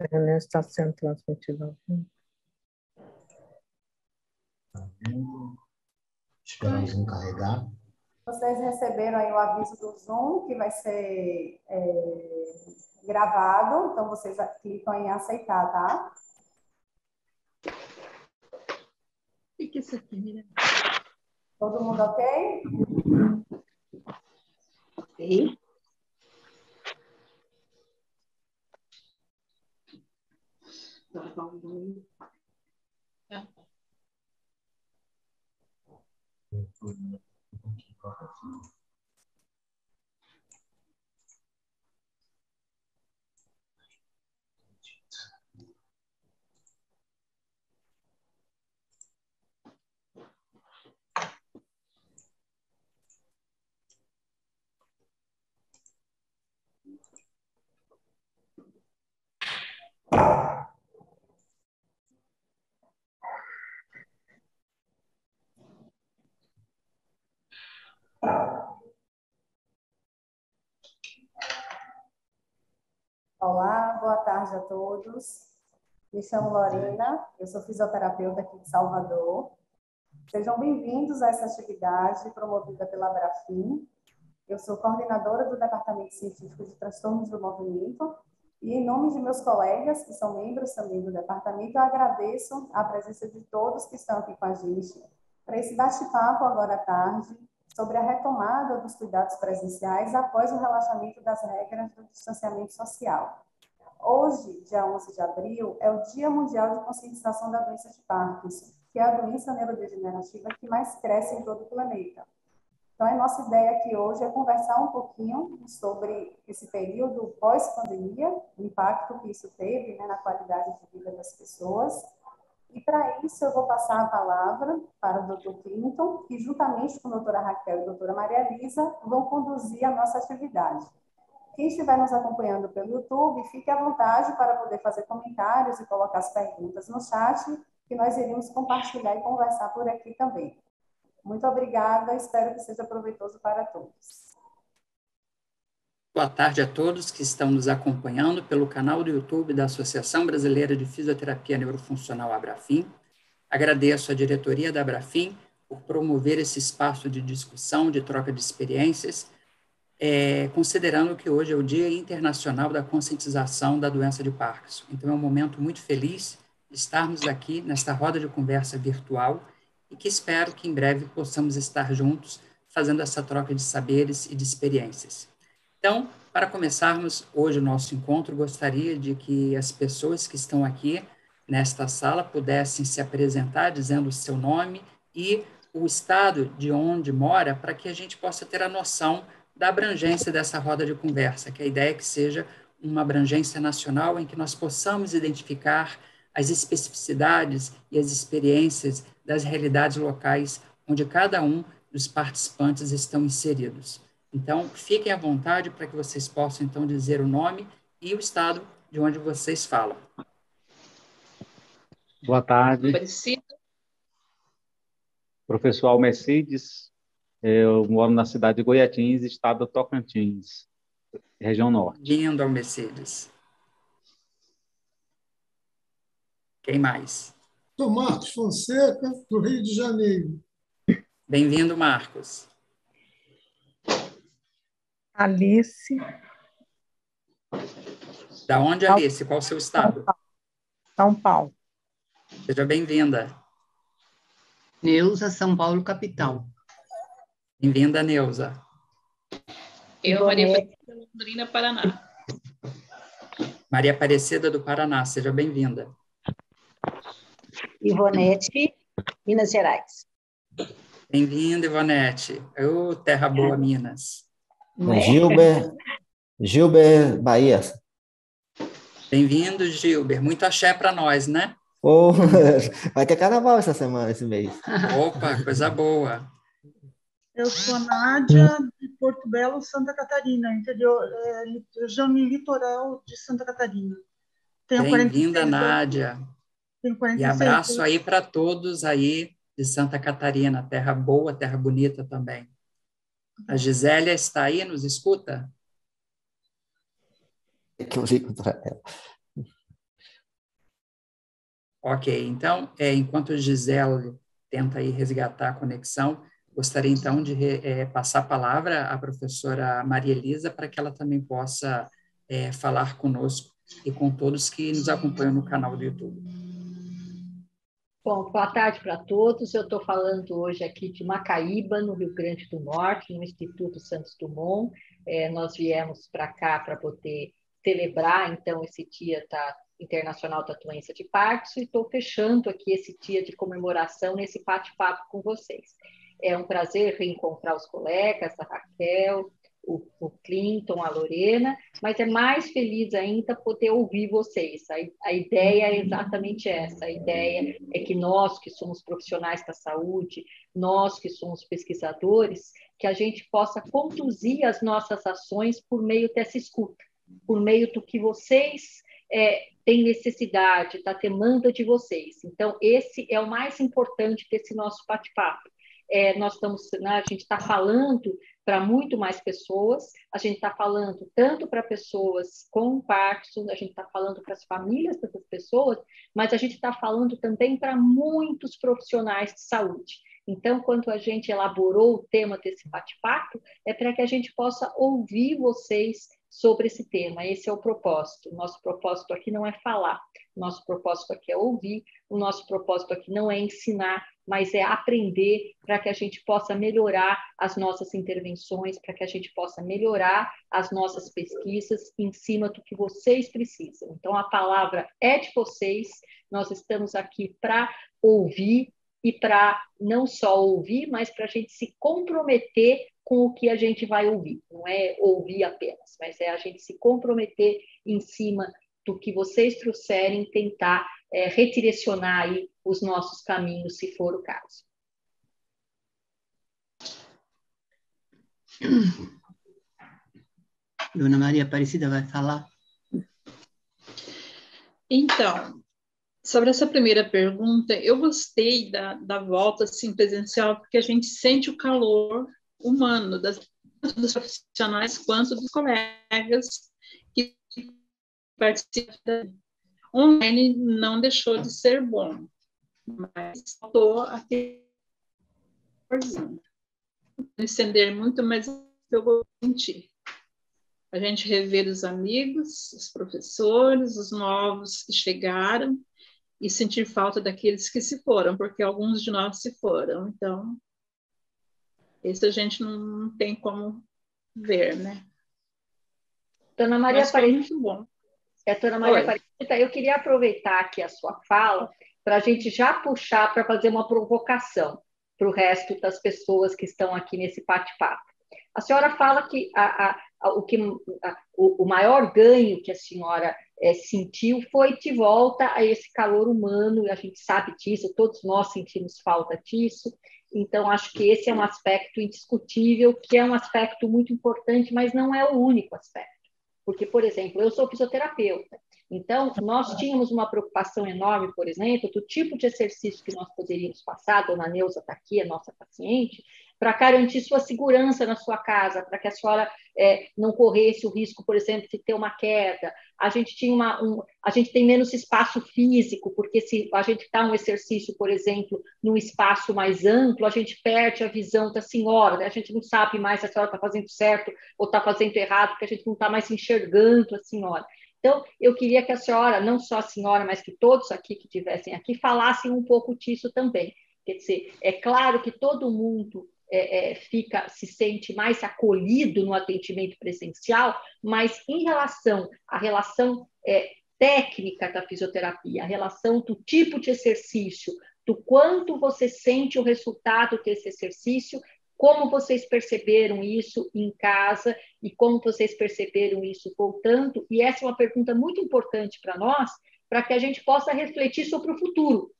É, não está sendo transmitido. Esperar o Zoom carregar. Vocês receberam aí o aviso do Zoom, que vai ser é, gravado, então vocês clicam em aceitar, tá? O que é isso aqui, Miriam? Todo mundo ok? Ok. Tá bom. Olá, boa tarde a todos. Me chamo Lorena, eu sou fisioterapeuta aqui de Salvador. Sejam bem-vindos a essa atividade promovida pela Brafim. Eu sou coordenadora do Departamento Científico de Transtornos do Movimento e, em nome de meus colegas, que são membros também do departamento, eu agradeço a presença de todos que estão aqui com a gente para esse bate-papo agora à tarde sobre a retomada dos cuidados presenciais após o relaxamento das regras do distanciamento social. Hoje, dia 11 de abril, é o Dia Mundial de Conscientização da Doença de Parkinson, que é a doença neurodegenerativa que mais cresce em todo o planeta. Então, a nossa ideia aqui hoje é conversar um pouquinho sobre esse período pós-pandemia, o impacto que isso teve né, na qualidade de vida das pessoas, e para isso eu vou passar a palavra para o Dr. Clinton, que juntamente com a doutora Raquel e a doutora Maria Elisa vão conduzir a nossa atividade. Quem estiver nos acompanhando pelo YouTube, fique à vontade para poder fazer comentários e colocar as perguntas no chat, que nós iremos compartilhar e conversar por aqui também. Muito obrigada, espero que seja proveitoso para todos. Boa tarde a todos que estão nos acompanhando pelo canal do YouTube da Associação Brasileira de Fisioterapia Neurofuncional Abrafim. Agradeço à diretoria da Abrafim por promover esse espaço de discussão, de troca de experiências, é, considerando que hoje é o Dia Internacional da Conscientização da Doença de Parkinson. Então, é um momento muito feliz estarmos aqui nesta roda de conversa virtual e que espero que em breve possamos estar juntos fazendo essa troca de saberes e de experiências. Então, para começarmos hoje o nosso encontro, gostaria de que as pessoas que estão aqui nesta sala pudessem se apresentar dizendo o seu nome e o estado de onde mora, para que a gente possa ter a noção da abrangência dessa roda de conversa, que a ideia é que seja uma abrangência nacional em que nós possamos identificar as especificidades e as experiências das realidades locais onde cada um dos participantes estão inseridos. Então, fiquem à vontade para que vocês possam, então, dizer o nome e o estado de onde vocês falam. Boa tarde. Professor Almercedes, eu moro na cidade de Goiatins, estado do Tocantins, região norte. Lindo, Almercedes. Quem mais? Sou Marcos Fonseca, do Rio de Janeiro. Bem-vindo, Marcos. Alice. Da onde, Alice? Qual o seu estado? São Paulo. Seja bem-vinda. Neuza, São Paulo, capital. Bem-vinda, Neuza. Eu, Maria Aparecida, Londrina, Paraná. Maria Aparecida do Paraná, seja bem-vinda. Ivonete, Minas Gerais. Bem-vinda, Ivonete. Ô, terra boa, Minas. Não é? Gilber, Gilber Bahia. Bem-vindo, Gilber. Muito axé para nós, né? Oh, vai ter carnaval essa semana, esse mês. Opa, coisa boa. Eu sou Nádia, de Porto Belo, Santa Catarina, interior, é, região litoral de Santa Catarina. Bem-vinda, Nádia. Tenho 46 E abraço aí para todos aí de Santa Catarina, terra boa, terra bonita também. A Gisélia está aí, nos escuta? Que eu ligo para ela. Ok, então, é, enquanto a Gisele tenta aí resgatar a conexão, gostaria então de é, passar a palavra à professora Maria Elisa para que ela também possa é, falar conosco e com todos que nos acompanham no canal do YouTube. Bom, boa tarde para todos. Eu estou falando hoje aqui de Macaíba, no Rio Grande do Norte, no Instituto Santos Dumont. É, nós viemos para cá para poder celebrar, então, esse dia internacional da doença de Parkinson e estou fechando aqui esse dia de comemoração nesse bate-papo com vocês. É um prazer reencontrar os colegas, a Raquel, o, o, Clinton, a Lorena, mas é mais feliz ainda poder ouvir vocês. A, a, ideia é exatamente essa: a ideia é que nós, que somos profissionais da saúde, nós que somos pesquisadores, que a gente possa conduzir as nossas ações por meio dessa escuta, por meio do que vocês é, têm necessidade, da demanda de vocês. Então, esse é o mais importante desse nosso bate-papo. É, nós estamos, né, a gente está falando para muito mais pessoas, a gente está falando tanto para pessoas com Parkinson, a gente está falando para as famílias dessas pessoas, mas a gente está falando também para muitos profissionais de saúde. Então, quando a gente elaborou o tema desse bate-papo, é para que a gente possa ouvir vocês sobre esse tema. Esse é o propósito. Nosso propósito aqui não é falar, nosso propósito aqui é ouvir, o nosso propósito aqui não é ensinar, mas é aprender para que a gente possa melhorar as nossas intervenções, para que a gente possa melhorar as nossas pesquisas em cima do que vocês precisam. Então, a palavra é de vocês, nós estamos aqui para ouvir e para não só ouvir, mas para a gente se comprometer com o que a gente vai ouvir. Não é ouvir apenas, mas é a gente se comprometer em cima do que vocês trouxerem, tentar é, redirecionar aí os nossos caminhos, se for o caso. Dona Maria Aparecida vai falar. Então, sobre essa primeira pergunta, eu gostei da, da volta assim, presencial, porque a gente sente o calor humano das, dos profissionais quanto dos colegas que participam. Online não deixou de ser bom, mas faltou aquele estender muito, mas eu vou sentir. A gente rever os amigos, os professores, os novos que chegaram e sentir falta daqueles que se foram, porque alguns de nós se foram. Então, esse a gente não tem como ver, né? Dona Maria Aparecida, muito bom. É, Dona Maria Aparecida, eu queria aproveitar aqui a sua fala para a gente já puxar para fazer uma provocação para o resto das pessoas que estão aqui nesse bate-papo. A senhora fala que, a, a, a, o, que o, o, maior ganho que a senhora é, sentiu foi de volta a esse calor humano, e a gente sabe disso, todos nós sentimos falta disso, então, acho que esse é um aspecto indiscutível, que é um aspecto muito importante, mas não é o único aspecto. Porque, por exemplo, eu sou fisioterapeuta, então nós tínhamos uma preocupação enorme, por exemplo, do tipo de exercício que nós poderíamos passar, a dona Neuza está aqui, a nossa paciente, para garantir sua segurança na sua casa, para que a senhora é, não corresse o risco, por exemplo, de ter uma queda. A gente tinha uma, um, a gente tem menos espaço físico, porque se a gente dá um exercício, por exemplo, num espaço mais amplo, a gente perde a visão da senhora, né? a gente não sabe mais se a senhora está fazendo certo ou está fazendo errado, porque a gente não está mais enxergando a senhora. Então, eu queria que a senhora, não só a senhora, mas que todos aqui que estivessem aqui, falassem um pouco disso também. Quer dizer, é claro que todo mundo é, é, fica, se sente mais acolhido no atendimento presencial, mas em relação à relação é, técnica da fisioterapia, a relação do tipo de exercício, do quanto você sente o resultado desse exercício, como vocês perceberam isso em casa e como vocês perceberam isso voltando. E essa é uma pergunta muito importante para nós, para que a gente possa refletir sobre o futuro.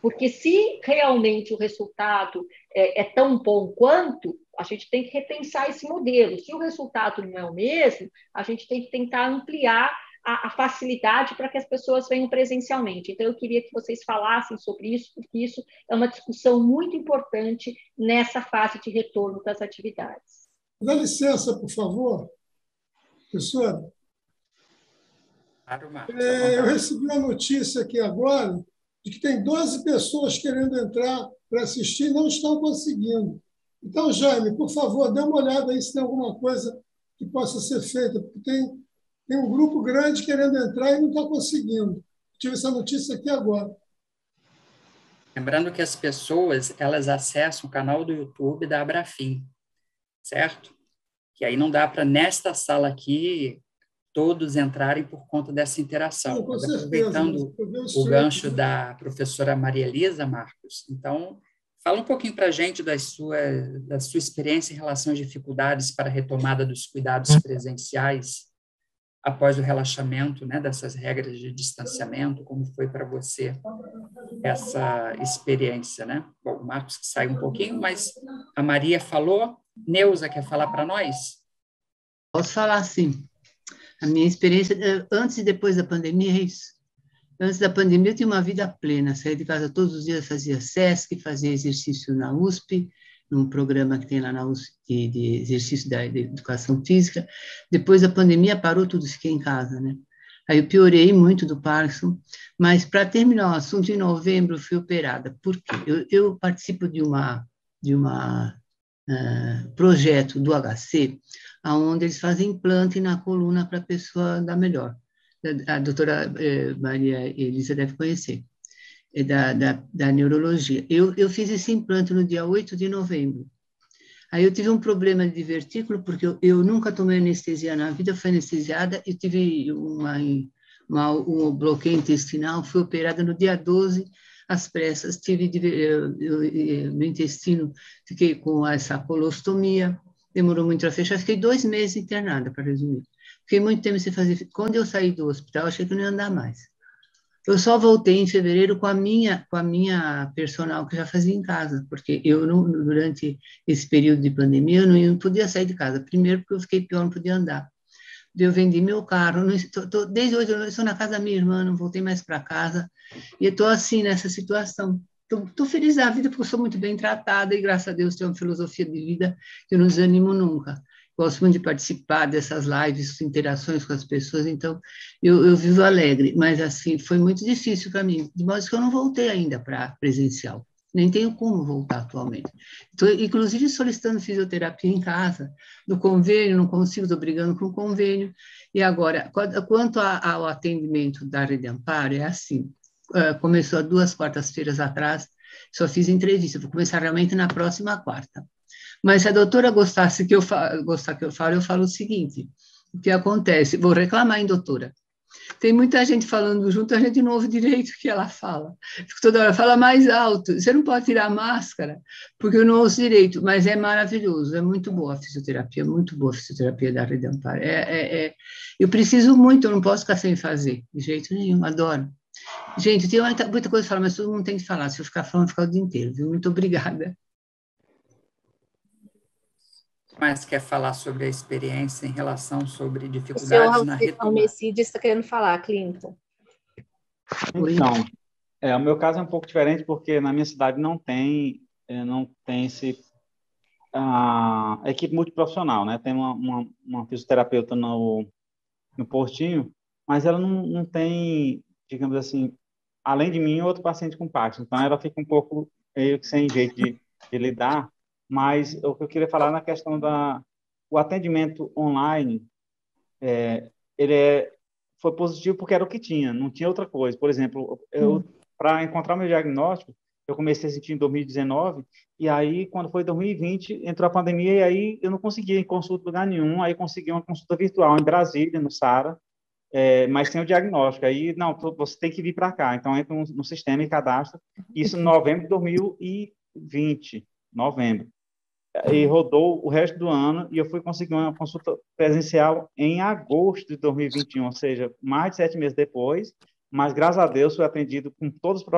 Porque se realmente o resultado é, é, tão bom quanto, a gente tem que repensar esse modelo. Se o resultado não é o mesmo, a gente tem que tentar ampliar a, a facilidade para que as pessoas venham presencialmente. Então, eu queria que vocês falassem sobre isso, porque isso é uma discussão muito importante nessa fase de retorno das atividades. Dá licença, por favor, professora. Claro, Marcos, É, eu recebi uma notícia aqui agora de que tem 12 pessoas querendo entrar para assistir e não estão conseguindo. Então, Jaime, por favor, dê uma olhada aí se tem alguma coisa que possa ser feita, porque tem, tem um grupo grande querendo entrar e não está conseguindo. Tive essa notícia aqui agora. Lembrando que as pessoas, elas acessam o canal do YouTube da Abrafim, certo? Que aí não dá para, nesta sala aqui, todos entrarem por conta dessa interação. Mas aproveitando o gancho da professora Maria Elisa Marcos, então, fala um pouquinho para a gente da sua, da sua experiência em relação às dificuldades para a retomada dos cuidados presenciais após o relaxamento né, dessas regras de distanciamento, como foi para você essa experiência, né? Bom, o Marcos que sai um pouquinho, mas a Maria falou. Neuza quer falar para nós? Posso falar sim. A minha experiência eh, antes e depois da pandemia é isso. Antes da pandemia eu tinha uma vida plena, saía de casa todos os dias, fazia SESC, fazia exercício na USP, num programa que tem lá na USP de, de exercício da de educação física. Depois da pandemia parou tudo, fiquei em casa, né? Aí eu piorei muito do Parkinson, mas para terminar o assunto, em novembro fui operada. Por quê? Eu, eu participo de uma de uma uh, projeto do HC, aonde eles fazem implante na coluna para a pessoa andar melhor. A doutora eh, Maria Elisa deve conhecer, é da, da, da neurologia. Eu, eu fiz esse implante no dia 8 de novembro. Aí eu tive um problema de vertículo, porque eu, eu nunca tomei anestesia na vida, fui anestesiada e tive uma, uma, um bloqueio intestinal, fui operada no dia 12, às pressas, tive eu, eu, no intestino, fiquei com essa colostomia, demorou muito a fechar, fiquei dois meses internada, para resumir. Fiquei muito tempo sem fazer. Quando eu saí do hospital, achei que não ia andar mais. Eu só voltei em fevereiro com a minha com a minha personal que já fazia em casa, porque eu não, durante esse período de pandemia eu não, eu não podia sair de casa. Primeiro porque eu fiquei pior, não podia andar. Eu vendi meu carro, não, tô, tô, desde hoje eu estou na casa da minha irmã, não voltei mais para casa e estou assim nessa situação. Estou feliz da vida porque sou muito bem tratada e graças a Deus tenho uma filosofia de vida que não desanimo nunca. Gosto muito de participar dessas lives, interações com as pessoas, então eu, eu vivo alegre, mas assim, foi muito difícil para mim, de modo que eu não voltei ainda para presencial, nem tenho como voltar atualmente. Estou, inclusive, solicitando fisioterapia em casa, no convênio, não consigo, estou brigando com o convênio, e agora, quanto ao atendimento da Rede Amparo, é assim, começou há duas quartas-feiras atrás, só fiz entrevista, vou começar realmente na próxima quarta. Mas se a doutora gostasse que eu gostar que eu falo, eu falo o seguinte: o que acontece? Vou reclamar, hein, doutora? Tem muita gente falando junto, a gente não ouve direito o que ela fala. Fico toda hora, fala mais alto. Você não pode tirar a máscara, porque eu não ouço direito, mas é maravilhoso, é muito boa a fisioterapia, muito boa a fisioterapia da Rede Amparo. É, é, é, eu preciso muito, eu não posso ficar sem fazer, de jeito nenhum, adoro. Gente, tem muita, muita coisa para falar, mas todo mundo tem que falar. Se eu ficar falando, ficar o dia inteiro, viu? Muito obrigada mais quer falar sobre a experiência em relação sobre dificuldades na retomada? O Messides está querendo falar, Clinton. Então, é, o meu caso é um pouco diferente porque na minha cidade não tem não tem esse a equipe multiprofissional, né? Tem uma, uma, uma fisioterapeuta no, no Portinho, mas ela não, não tem, digamos assim, além de mim, outro paciente com Parkinson. Então, ela fica um pouco meio que sem jeito de, de lidar mas o que eu queria falar na questão da o atendimento online é, ele é, foi positivo porque era o que tinha não tinha outra coisa por exemplo eu hum. para encontrar meu diagnóstico eu comecei a sentir em 2019 e aí quando foi 2020 entrou a pandemia e aí eu não conseguia em consulta lugar nenhum aí consegui uma consulta virtual em Brasília no Sara é, mas tem o diagnóstico. Aí não você tem que vir para cá. Então entra no, sistema e cadastra isso em novembro de 2020 novembro. E rodou o resto do ano e eu fui conseguir uma consulta presencial em agosto de 2021, ou seja, mais de sete meses depois, mas graças a Deus fui atendido com todos os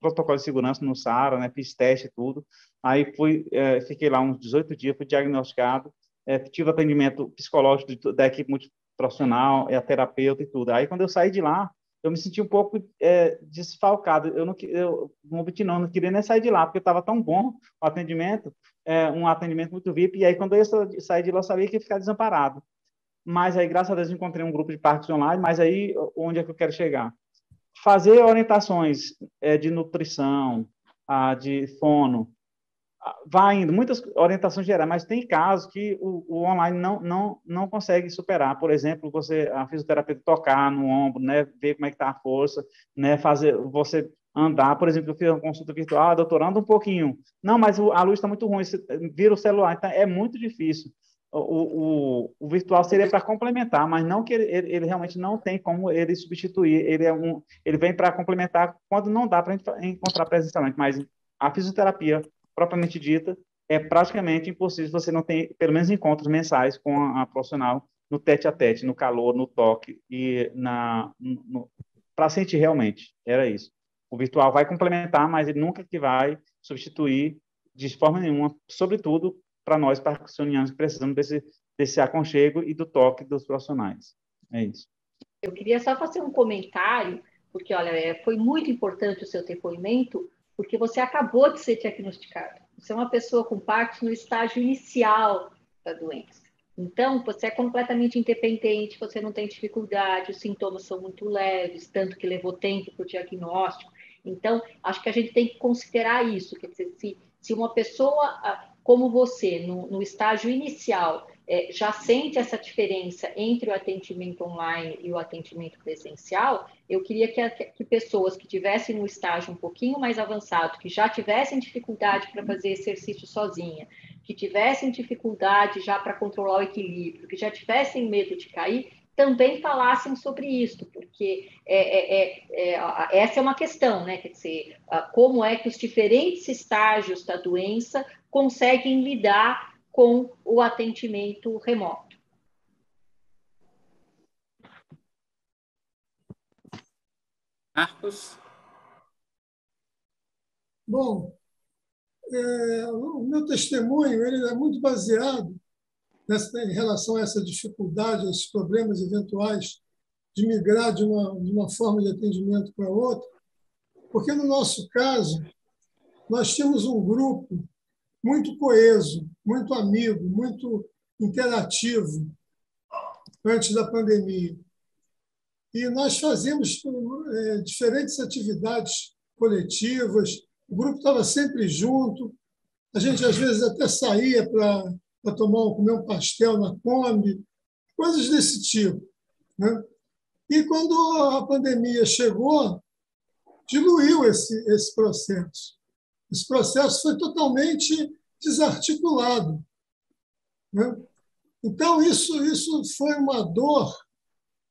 protocolos de segurança no SARA, né, fiz teste e tudo, aí fui, é, fiquei lá uns 18 dias, fui diagnosticado, é, tive atendimento psicológico da equipe multiprofissional, é a terapeuta e tudo, aí quando eu saí de lá, eu me senti um pouco é, desfalcado. Eu não, eu não não, não queria nem sair de lá, porque estava tão bom o atendimento, é, um atendimento muito VIP. E aí, quando eu sair de lá, eu sabia que ia ficar desamparado. mas aí, graças a Deus, encontrei um grupo de parques online, mas aí, onde é que eu quero chegar? Fazer orientações é, de nutrição, ah, de fono, vai indo, muitas orientações gerais, mas tem casos que o, o, online não, não, não consegue superar. Por exemplo, você, a fisioterapeuta tocar no ombro, né, ver como é que está a força, né, fazer você andar, por exemplo, eu fiz uma consulta virtual, ah, doutor, anda um pouquinho. Não, mas a luz está muito ruim, você vira o celular, então é muito difícil. O, o, o virtual seria para complementar, mas não que ele, ele, ele, realmente não tem como ele substituir. Ele é um, ele vem para complementar quando não dá para encontrar presencialmente. Mas a fisioterapia propriamente dita é praticamente impossível você não tem pelo menos encontros mensais com a, a profissional no tete a tete, no calor, no toque e na para sentir realmente. Era isso. O virtual vai complementar, mas ele nunca que vai substituir de forma nenhuma, sobretudo para nós parkinsonianos que precisamos desse, desse aconchego e do toque dos profissionais. É isso. Eu queria só fazer um comentário, porque, olha, é, foi muito importante o seu depoimento, porque você acabou de ser diagnosticado. Você é uma pessoa com Parkinson no estágio inicial da doença. Então, você é completamente independente, você não tem dificuldade, os sintomas são muito leves, tanto que levou tempo para o diagnóstico. Então, acho que a gente tem que considerar isso, quer dizer, se, se uma pessoa ah, como você, no, no estágio inicial, é, já sente essa diferença entre o atendimento online e o atendimento presencial, eu queria que, que pessoas que tivessem no estágio um pouquinho mais avançado, que já tivessem dificuldade para fazer exercício sozinha, que tivessem dificuldade já para controlar o equilíbrio, que já tivessem medo de cair, também falassem sobre isso, porque é, é, é, é essa é uma questão, né? Quer dizer, como é que os diferentes estágios da doença conseguem lidar com o atendimento remoto. Marcos? Bom, é, o meu testemunho ele é muito baseado nessa, em relação a essa dificuldade, esses problemas eventuais de migrar de uma, de uma forma de atendimento para outra, porque no nosso caso, nós tínhamos um grupo muito coeso, muito amigo, muito interativo antes da pandemia. E nós fazíamos é, diferentes atividades coletivas, o grupo estava sempre junto, a gente às vezes até saía para tomar comer um pastel na Kombi, coisas desse tipo. Né? E quando a pandemia chegou, diluiu esse, esse processo. Esse processo foi totalmente desarticulado. Né? Então, isso, isso foi uma dor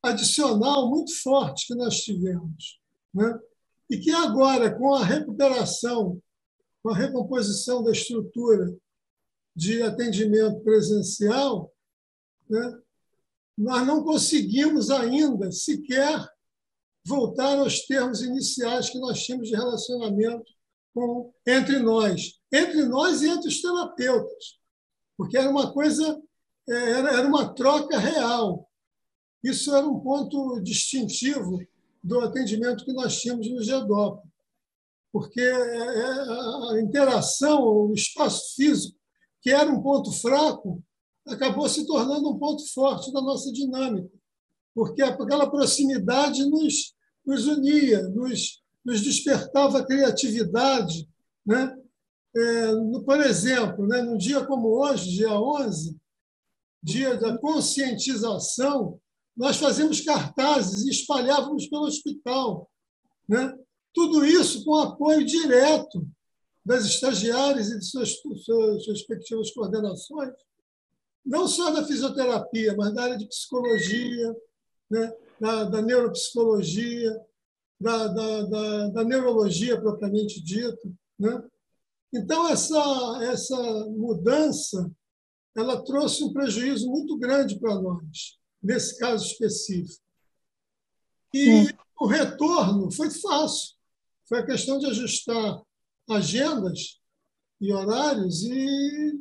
adicional muito forte que nós tivemos. Né? E que agora, com a recuperação, com a recomposição da estrutura de atendimento presencial, né? nós não conseguimos ainda sequer voltar aos termos iniciais que nós tínhamos de relacionamento entre nós, entre nós e entre os terapeutas, porque era uma coisa, é, era, era uma troca real. Isso era um ponto distintivo do atendimento que nós tínhamos no GEDOP, porque é, é, a interação, o espaço físico, que era um ponto fraco, acabou se tornando um ponto forte da nossa dinâmica, porque aquela proximidade nos, nos unia, nos, nos despertava criatividade. Né? É, por exemplo, né, num dia como hoje, dia 11, dia da conscientização, nós fazemos cartazes e espalhávamos pelo hospital. Né? Tudo isso com apoio direto das estagiárias e de suas, suas respectivas coordenações, não só da fisioterapia, mas da área de psicologia, né? da, da neuropsicologia, da, da, da, da neurologia propriamente dito. Né? Então, essa, essa mudança ela trouxe um prejuízo muito grande para nós, nesse caso específico. E Sim. o retorno foi fácil. Foi a questão de ajustar agendas e horários e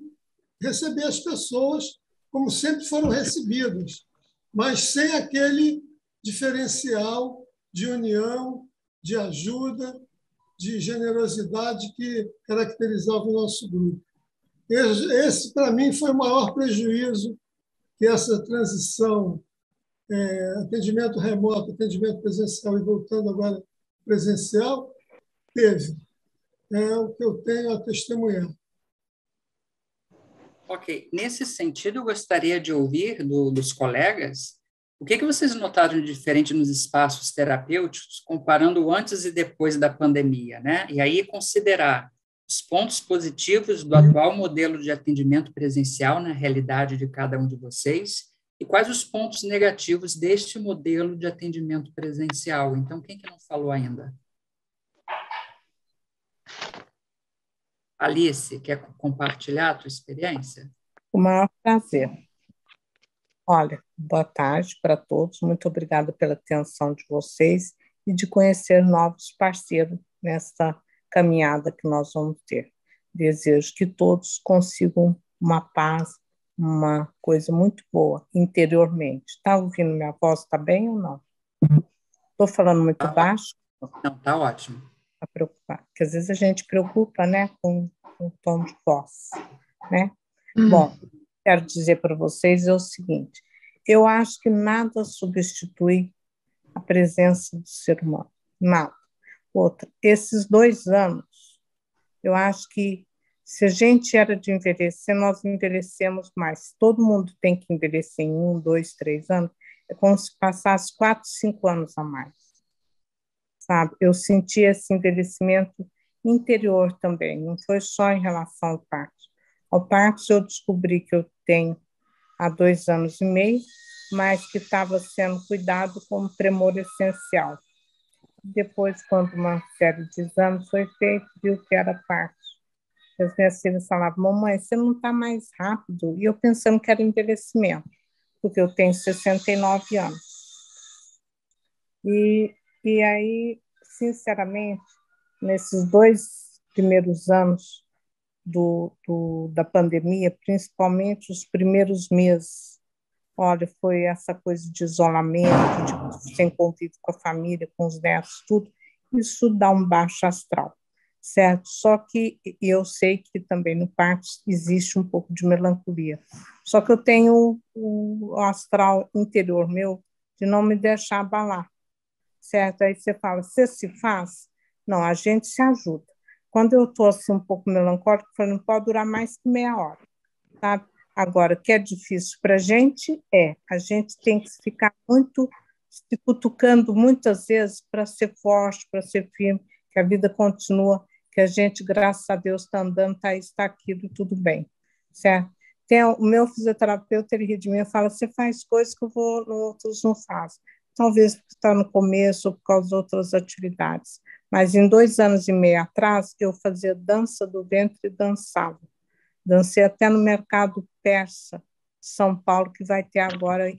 receber as pessoas como sempre foram recebidas, mas sem aquele diferencial de união, de ajuda, de generosidade que caracterizava o nosso grupo. Esse, para mim, foi o maior prejuízo que essa transição, é, atendimento remoto, atendimento presencial e voltando agora presencial, teve. É o que eu tenho a testemunhar. Ok. Nesse sentido, eu gostaria de ouvir do, dos colegas o que, que vocês notaram de diferente nos espaços terapêuticos, comparando antes e depois da pandemia, né? E aí considerar os pontos positivos do atual modelo de atendimento presencial na realidade de cada um de vocês e quais os pontos negativos deste modelo de atendimento presencial. Então, quem que não falou ainda? Alice, quer compartilhar a tua experiência? O maior prazer. Olha, boa tarde para todos. Muito obrigada pela atenção de vocês e de conhecer novos parceiros nessa caminhada que nós vamos ter. Desejo que todos consigam uma paz, uma coisa muito boa interiormente. Está ouvindo minha voz? Está bem ou não? Estou falando muito baixo? Não, está ótimo. Está preocupado. Porque às vezes a gente preocupa, né, com, com o tom de voz, né? Hum. Bom, quero dizer para vocês é o seguinte: eu acho que nada substitui a presença do ser humano, nada. Outra, esses dois anos, eu acho que se a gente era de envelhecer, nós envelhecemos mais. Todo mundo tem que envelhecer em um, dois, três anos. É como se passasse quatro, cinco anos a mais. Sabe? Eu senti esse envelhecimento interior também, não foi só em relação ao parto. Ao parto, eu descobri que eu tenho há dois anos e meio, mas que estava sendo cuidado como tremor essencial. Depois, quando uma série de exames foi feita, viu que era parte. As minhas filhas falavam, mamãe, você não está mais rápido? E eu pensando que era envelhecimento, porque eu tenho 69 anos. E, e aí, sinceramente, nesses dois primeiros anos, do, do, da pandemia, principalmente os primeiros meses. Olha, foi essa coisa de isolamento, de sem convívio com a família, com os netos, tudo. Isso dá um baixo astral, certo? Só que eu sei que também no parto existe um pouco de melancolia. Só que eu tenho o astral interior meu de não me deixar abalar, certo? Aí você fala, você se faz? Não, a gente se ajuda. Quando eu estou assim, um pouco melancólica, eu falo, não pode durar mais que meia hora. Tá? Agora, que é difícil para a gente, é. A gente tem que ficar muito se cutucando muitas vezes para ser forte, para ser firme, que a vida continua, que a gente, graças a Deus, está andando, está está aquilo, tudo bem, certo? Tem, o meu fisioterapeuta, ele ri de mim e fala, você faz coisas que eu vou, outros não faço. Talvez porque está no começo ou por causa de outras atividades. Mas em dois anos e meio atrás, eu fazia dança do ventre e dançava. Dancei até no mercado persa de São Paulo, que vai ter agora.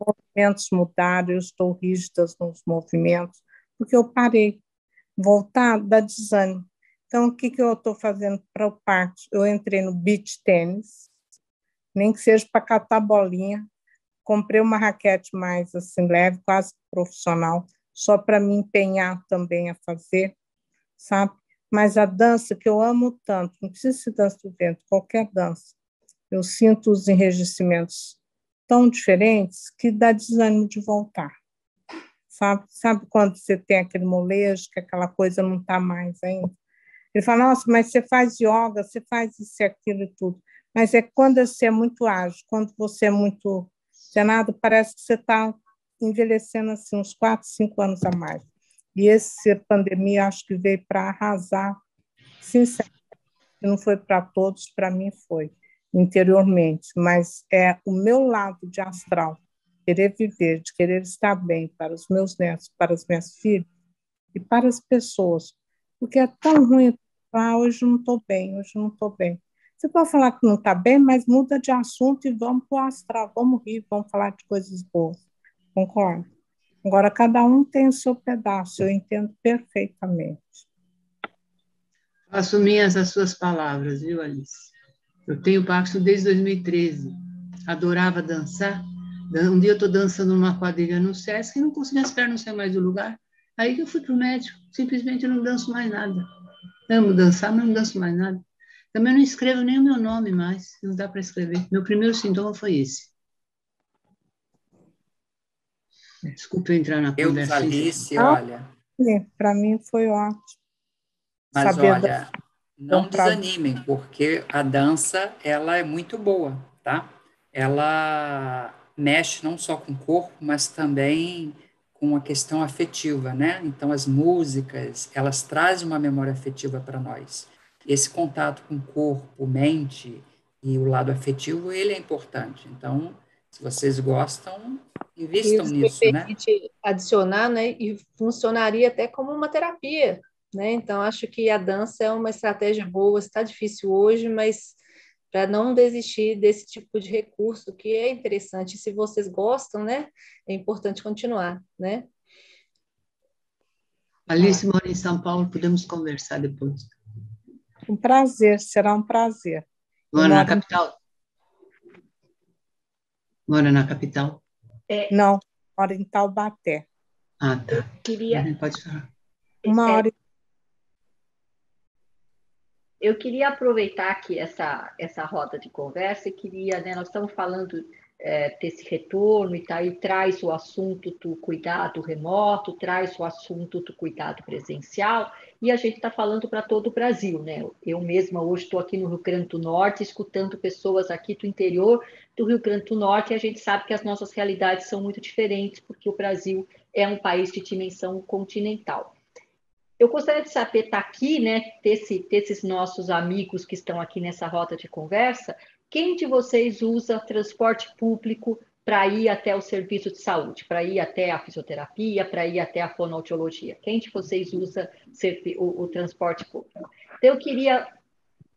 Os movimentos mudaram, eu estou rígida nos movimentos, porque eu parei. Voltar dá desânimo. Então, o que, que eu estou fazendo para o parto? Eu entrei no beach tênis, nem que seja para catar bolinha, comprei uma raquete mais assim leve, quase profissional, só para me empenhar também a fazer, sabe? Mas a dança que eu amo tanto, não precisa ser dança do vento, qualquer dança. Eu sinto os enregistramentos tão diferentes que dá desânimo de voltar. Sabe, sabe quando você tem aquele molejo, que aquela coisa não está mais ainda? Ele fala, nossa, mas você faz yoga, você faz isso e aquilo e tudo. Mas é quando você é muito ágil, quando você é muito Senado, parece que você está envelhecendo assim uns quatro, cinco anos a mais. E essa pandemia acho que veio para arrasar, sinceramente. Não foi para todos, para mim foi, interiormente. Mas é o meu lado de astral, querer viver, de querer estar bem para os meus netos, para as minhas filhas e para as pessoas. Porque é tão ruim, ah, hoje não estou bem, hoje não estou bem. Você pode falar que não está bem, mas muda de assunto e vamos para o astral, vamos rir, vamos falar de coisas boas. Concordo? Agora, cada um tem o seu pedaço, eu entendo perfeitamente. Faço minhas as suas palavras, viu, Alice? Eu tenho pacto desde 2013. Adorava dançar. Um dia eu estou dançando numa quadrilha no Sesc e não consegui as pernas sair mais do lugar. Aí que eu fui para o médico. Simplesmente eu não danço mais nada. Amo dançar, mas não danço mais nada. Também não escrevo nem o meu nome mais, não dá para escrever. Meu primeiro sintoma foi esse. Desculpe eu entrar na Eu, conversa. Alice, Ah. olha. Para mim foi ótimo. Mas Saber olha, da- não desanimem, porque a dança ela é muito boa, tá? Ela mexe não só com o corpo, mas também com a questão afetiva, né? Então as músicas, elas trazem uma memória afetiva para nós. Esse contato com o corpo, mente e o lado afetivo, ele é importante. Então, se vocês gostam, invistam Isso nisso, me né? permite adicionar, né? E funcionaria até como uma terapia, né? Então, acho que a dança é uma estratégia boa, está difícil hoje, mas para não desistir desse tipo de recurso que é interessante. Se vocês gostam, né? É importante continuar, né? Alice mora em São Paulo, podemos conversar depois. Um prazer, será um prazer. Mora na capital? Mora na capital? É, Não, moro em Taubaté. Ah, tá. queria, Pode falar. Uma É, hora Eu queria aproveitar aqui essa, essa roda de conversa e queria, né, nós estamos falando é, desse retorno e tá, e traz o assunto do cuidado remoto, traz o assunto do cuidado presencial, e a gente está falando para todo o Brasil, né? Eu mesma hoje estou aqui no Rio Grande do Norte, escutando pessoas aqui do interior do Rio Grande do Norte, e a gente sabe que as nossas realidades são muito diferentes, porque o Brasil é um país de dimensão continental. Eu gostaria de saber, está aqui, né, desse, desses nossos amigos que estão aqui nessa roda de conversa, quem de vocês usa transporte público para ir até o serviço de saúde, para ir até a fisioterapia, para ir até a fonoaudiologia? Quem de vocês usa o, o transporte público? Então, eu queria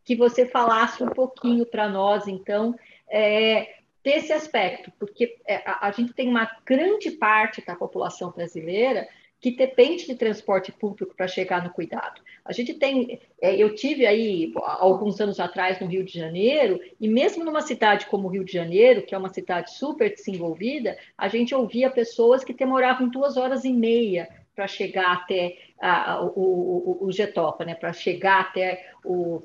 que você falasse um pouquinho para nós, então, é, desse aspecto, porque é, a, a gente tem uma grande parte da população brasileira que depende de transporte público para chegar no cuidado. A gente tem, é, eu tive aí alguns anos atrás no Rio de Janeiro e mesmo numa cidade como o Rio de Janeiro, que é uma cidade super desenvolvida, a gente ouvia pessoas que demoravam duas horas e meia para chegar até a, o, o, o Getopa, né? Para chegar até o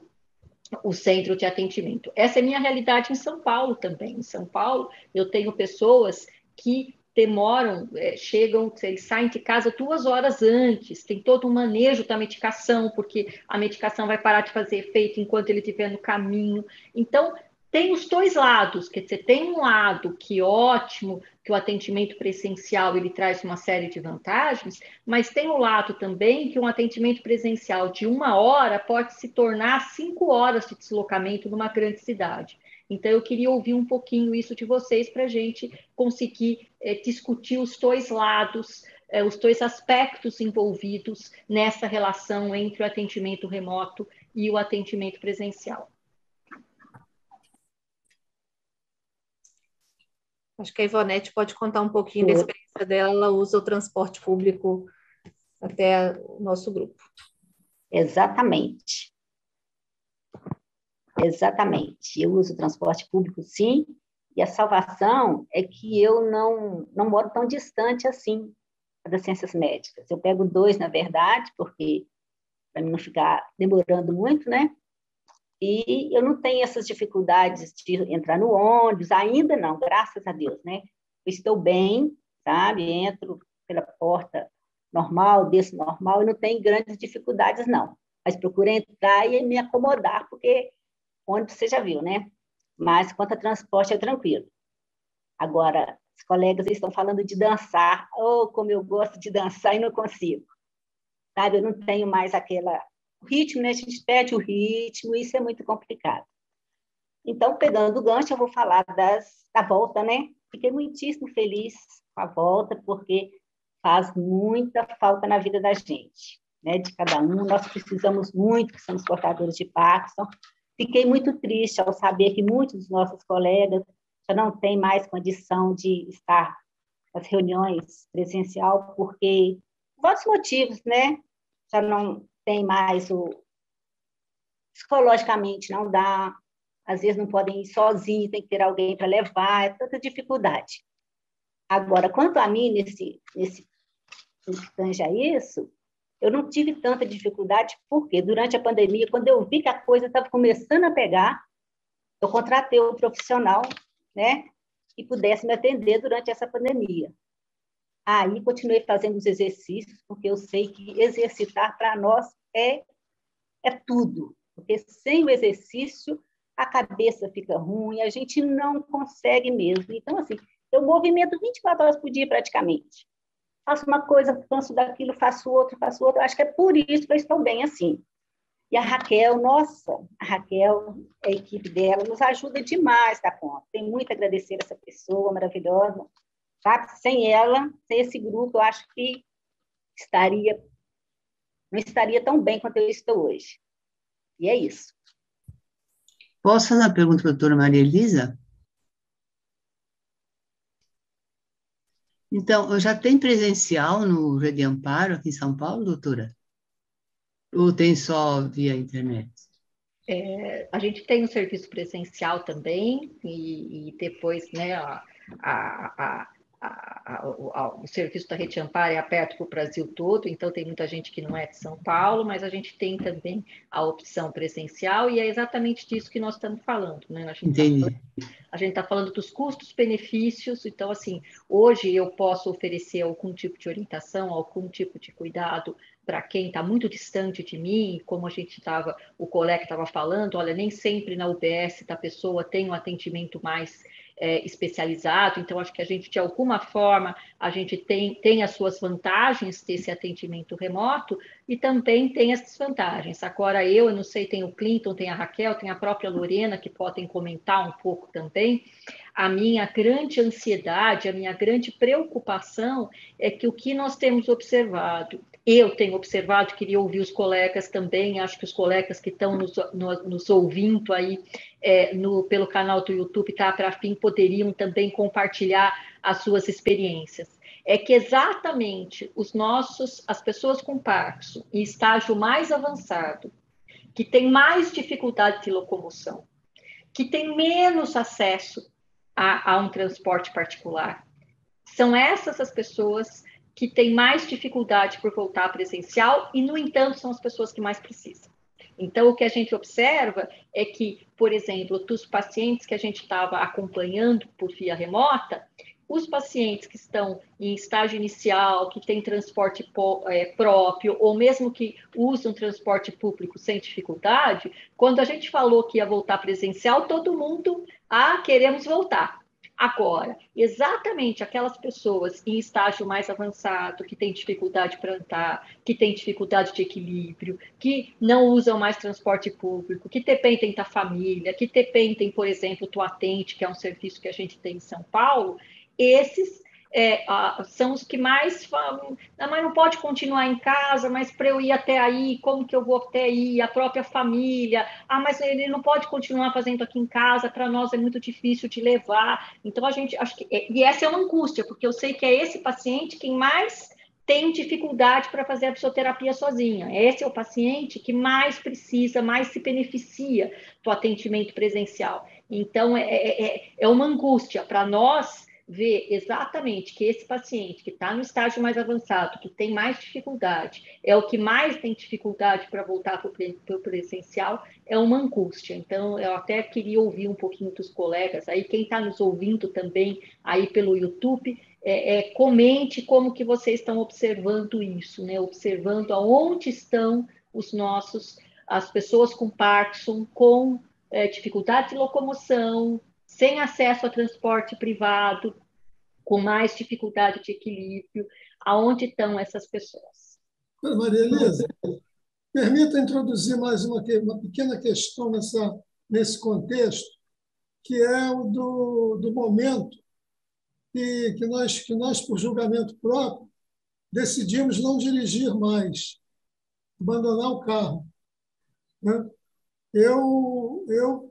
o centro de atendimento. Essa é a minha realidade em São Paulo também. Em São Paulo, eu tenho pessoas que demoram, é, chegam, eles saem de casa duas horas antes, tem todo um manejo da medicação, porque a medicação vai parar de fazer efeito enquanto ele estiver no caminho. Então, tem os dois lados, quer dizer, tem um lado que ótimo, que o atendimento presencial ele traz uma série de vantagens, mas tem o lado também que um atendimento presencial de uma hora pode se tornar cinco horas de deslocamento numa grande cidade. Então, eu queria ouvir um pouquinho isso de vocês para a gente conseguir discutir os dois lados, é, os dois aspectos envolvidos nessa relação entre o atendimento remoto e o atendimento presencial. Acho que a Ivonete pode contar um pouquinho da experiência dela. Ela usa o transporte público até o nosso grupo. Exatamente. Exatamente. Eu uso transporte público, sim, e a salvação é que eu não, não moro tão distante assim das ciências médicas. Eu pego dois, na verdade, porque para não ficar demorando muito, né? E eu não tenho essas dificuldades de entrar no ônibus, ainda não, graças a Deus, né? Eu estou bem, sabe? Entro pela porta normal, desço normal, e não tenho grandes dificuldades, não. Mas procuro entrar e me acomodar, porque ônibus você já viu, né? Mas quanto a transporte é tranquilo. Agora, os colegas estão falando de dançar. Oh, como eu gosto de dançar e não consigo. Sabe, eu não tenho mais aquela o ritmo, né? A gente perde o ritmo, isso é muito complicado. Então, pegando o gancho, eu vou falar das, da volta, né? Fiquei muitíssimo feliz com a volta, porque faz muita falta na vida da gente, né? De cada um. Nós precisamos muito, que somos portadores de Parkinson. Fiquei muito triste ao saber que muitos dos nossos colegas já não têm mais condição de estar nas reuniões presencial, porque, por vários motivos, né? Já não tem mais o. Psicologicamente não dá, às vezes não podem ir sozinhos, tem que ter alguém para levar, é tanta dificuldade. Agora, quanto a mim, nesse, nesse, nesse a isso, eu não tive tanta dificuldade, porque durante a pandemia, quando eu vi que a coisa estava começando a pegar, eu contratei um profissional, né, que pudesse me atender durante essa pandemia. Aí continuei fazendo os exercícios, porque eu sei que exercitar para nós é é tudo, porque sem o exercício a cabeça fica ruim, a gente não consegue mesmo. Então assim, eu movimento 24 horas por dia praticamente faço uma coisa, canso daquilo, faço outra, faço outra. Acho que é por isso que eu estou bem assim. E a Raquel, nossa, a Raquel, a equipe dela, nos ajuda demais da conta. Tem muito a agradecer essa pessoa maravilhosa. Sabe? Sem ela, sem esse grupo, eu acho que estaria não estaria tão bem quanto eu estou hoje. E é isso. Posso fazer uma pergunta para a doutora Maria Elisa? Então, já tem presencial no Rede Amparo aqui em São Paulo, doutora? Ou tem só via internet? É, a gente tem um serviço presencial também, e, e depois né, a, a, a, a, o serviço da Rede Amparo é aberto para o Brasil todo, então tem muita gente que não é de São Paulo, mas a gente tem também a opção presencial, e é exatamente disso que nós estamos falando. Né? A gente está falando, tá falando dos custos-benefícios, então, assim, hoje eu posso oferecer algum tipo de orientação, algum tipo de cuidado para quem está muito distante de mim, como a gente estava, o colega estava falando, olha, nem sempre na UBS da pessoa tem um atendimento mais é, especializado, então acho que a gente, de alguma forma, a gente tem, tem as suas vantagens desse atendimento remoto e também tem as desvantagens. Agora eu, eu não sei, tem o Clinton, tem a Raquel, tem a própria Lorena, que podem comentar um pouco também. A minha grande ansiedade, a minha grande preocupação é que o que nós temos observado eu tenho observado, queria ouvir os colegas também, acho que os colegas que estão nos, nos ouvindo aí é, no, pelo canal do YouTube Tá para Fim poderiam também compartilhar as suas experiências. É que exatamente os nossos, as pessoas com Parkinson em estágio mais avançado, que têm mais dificuldade de locomoção, que têm menos acesso a, a um transporte particular, são essas as pessoas que têm mais dificuldade por voltar presencial e, no entanto, são as pessoas que mais precisam. Então, o que a gente observa é que, por exemplo, dos pacientes que a gente estava acompanhando por via remota, os pacientes que estão em estágio inicial, que têm transporte é, próprio, ou mesmo que usam transporte público sem dificuldade, quando a gente falou que ia voltar presencial, todo mundo, ah, queremos voltar. Agora, exatamente aquelas pessoas em estágio mais avançado, que têm dificuldade para andar, que têm dificuldade de equilíbrio, que não usam mais transporte público, que dependem da família, que dependem, por exemplo, do Atente, que é um serviço que a gente tem em São Paulo, esses é, são os que mais falam, não, mas não pode continuar em casa, mas para eu ir até aí, como que eu vou até aí? A própria família, ah, mas ele não pode continuar fazendo aqui em casa, para nós é muito difícil de levar. Então a gente acho que é, e essa é uma angústia, porque eu sei que é esse paciente quem mais tem dificuldade para fazer a fisioterapia sozinha. Esse é o paciente que mais precisa, mais se beneficia do atendimento presencial. Então, é, é, é uma angústia para nós ver exatamente que esse paciente que está no estágio mais avançado, que tem mais dificuldade, é o que mais tem dificuldade para voltar para o presencial, é uma angústia. Então, eu até queria ouvir um pouquinho dos colegas aí, quem está nos ouvindo também aí pelo YouTube, é, é, comente como que vocês estão observando isso, né? Observando aonde estão os nossos, as pessoas com Parkinson, com é, dificuldade de locomoção, sem acesso a transporte privado, com mais dificuldade de equilíbrio, aonde estão essas pessoas? Maria Elisa, permita introduzir mais uma, uma pequena questão nessa, nesse contexto, que é o do, do momento que, que, nós, que nós, por julgamento próprio, decidimos não dirigir mais, abandonar o carro. Né? Eu, eu,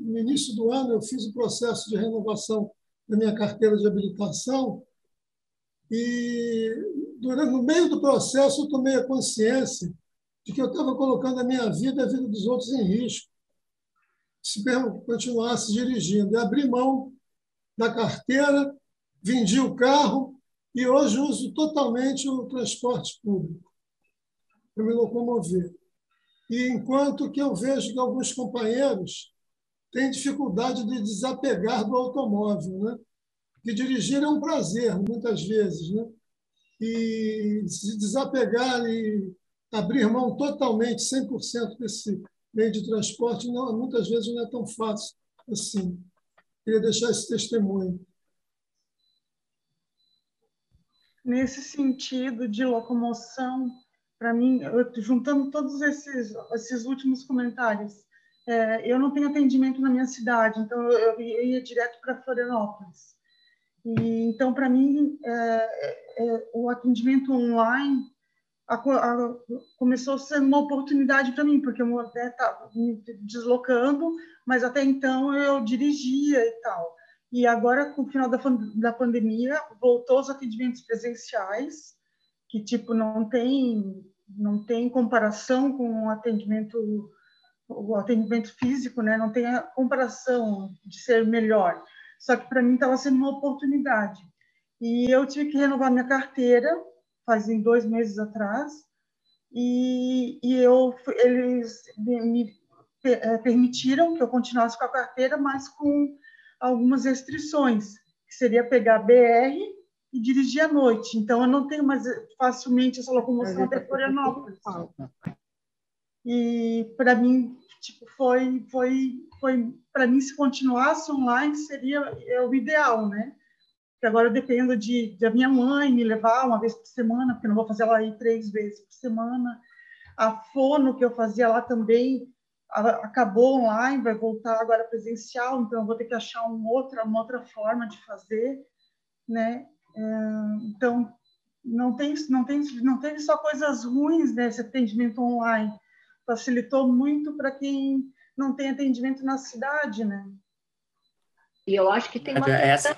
no início do ano, eu fiz o processo de renovação da minha carteira de habilitação e, durante, no meio do processo, eu tomei a consciência de que eu estava colocando a minha vida e a vida dos outros em risco se continuasse dirigindo. Abri mão da carteira, vendi o carro e hoje uso totalmente o transporte público. para me locomover. E enquanto que eu vejo que alguns companheiros têm dificuldade de desapegar do automóvel, né? que dirigir é um prazer, muitas vezes, né? e se desapegar e abrir mão totalmente, 100% desse meio de transporte, não, muitas vezes não é tão fácil assim. Queria deixar esse testemunho. Nesse sentido de locomoção, para mim, juntando todos esses, esses últimos comentários, é, eu não tenho atendimento na minha cidade, então eu, eu ia direto para Florianópolis. E, então, para mim, é, é, é, o atendimento online a, a, começou a ser uma oportunidade para mim, porque eu estava me deslocando, mas até então eu dirigia e tal. E agora, com o final da, da pandemia, voltou os atendimentos presenciais, que tipo não tem não tem comparação com o atendimento o atendimento físico, né? Não tem a comparação de ser melhor. Só que para mim estava sendo uma oportunidade. E eu tive que renovar minha carteira, fazem dois meses atrás, e, e eu, eles me é, permitiram que eu continuasse com a carteira, mas com algumas restrições, que seria pegar BR e dirigir à noite. Então, eu não tenho mais facilmente essa locomoção até Florianópolis. E, para mim, tipo, foi, foi, foi para mim, se continuasse online, seria é o ideal, né? Porque agora eu dependo de, da minha mãe me levar uma vez por semana, porque eu não vou fazer ela ir três vezes por semana. A fono que eu fazia lá também acabou online, vai voltar agora presencial, então eu vou ter que achar um outra, uma outra forma de fazer, né? É, então não tem não tem não teve só coisas ruins nesse atendimento online, facilitou muito para quem não tem atendimento na cidade, né? E eu acho que tem uma essa...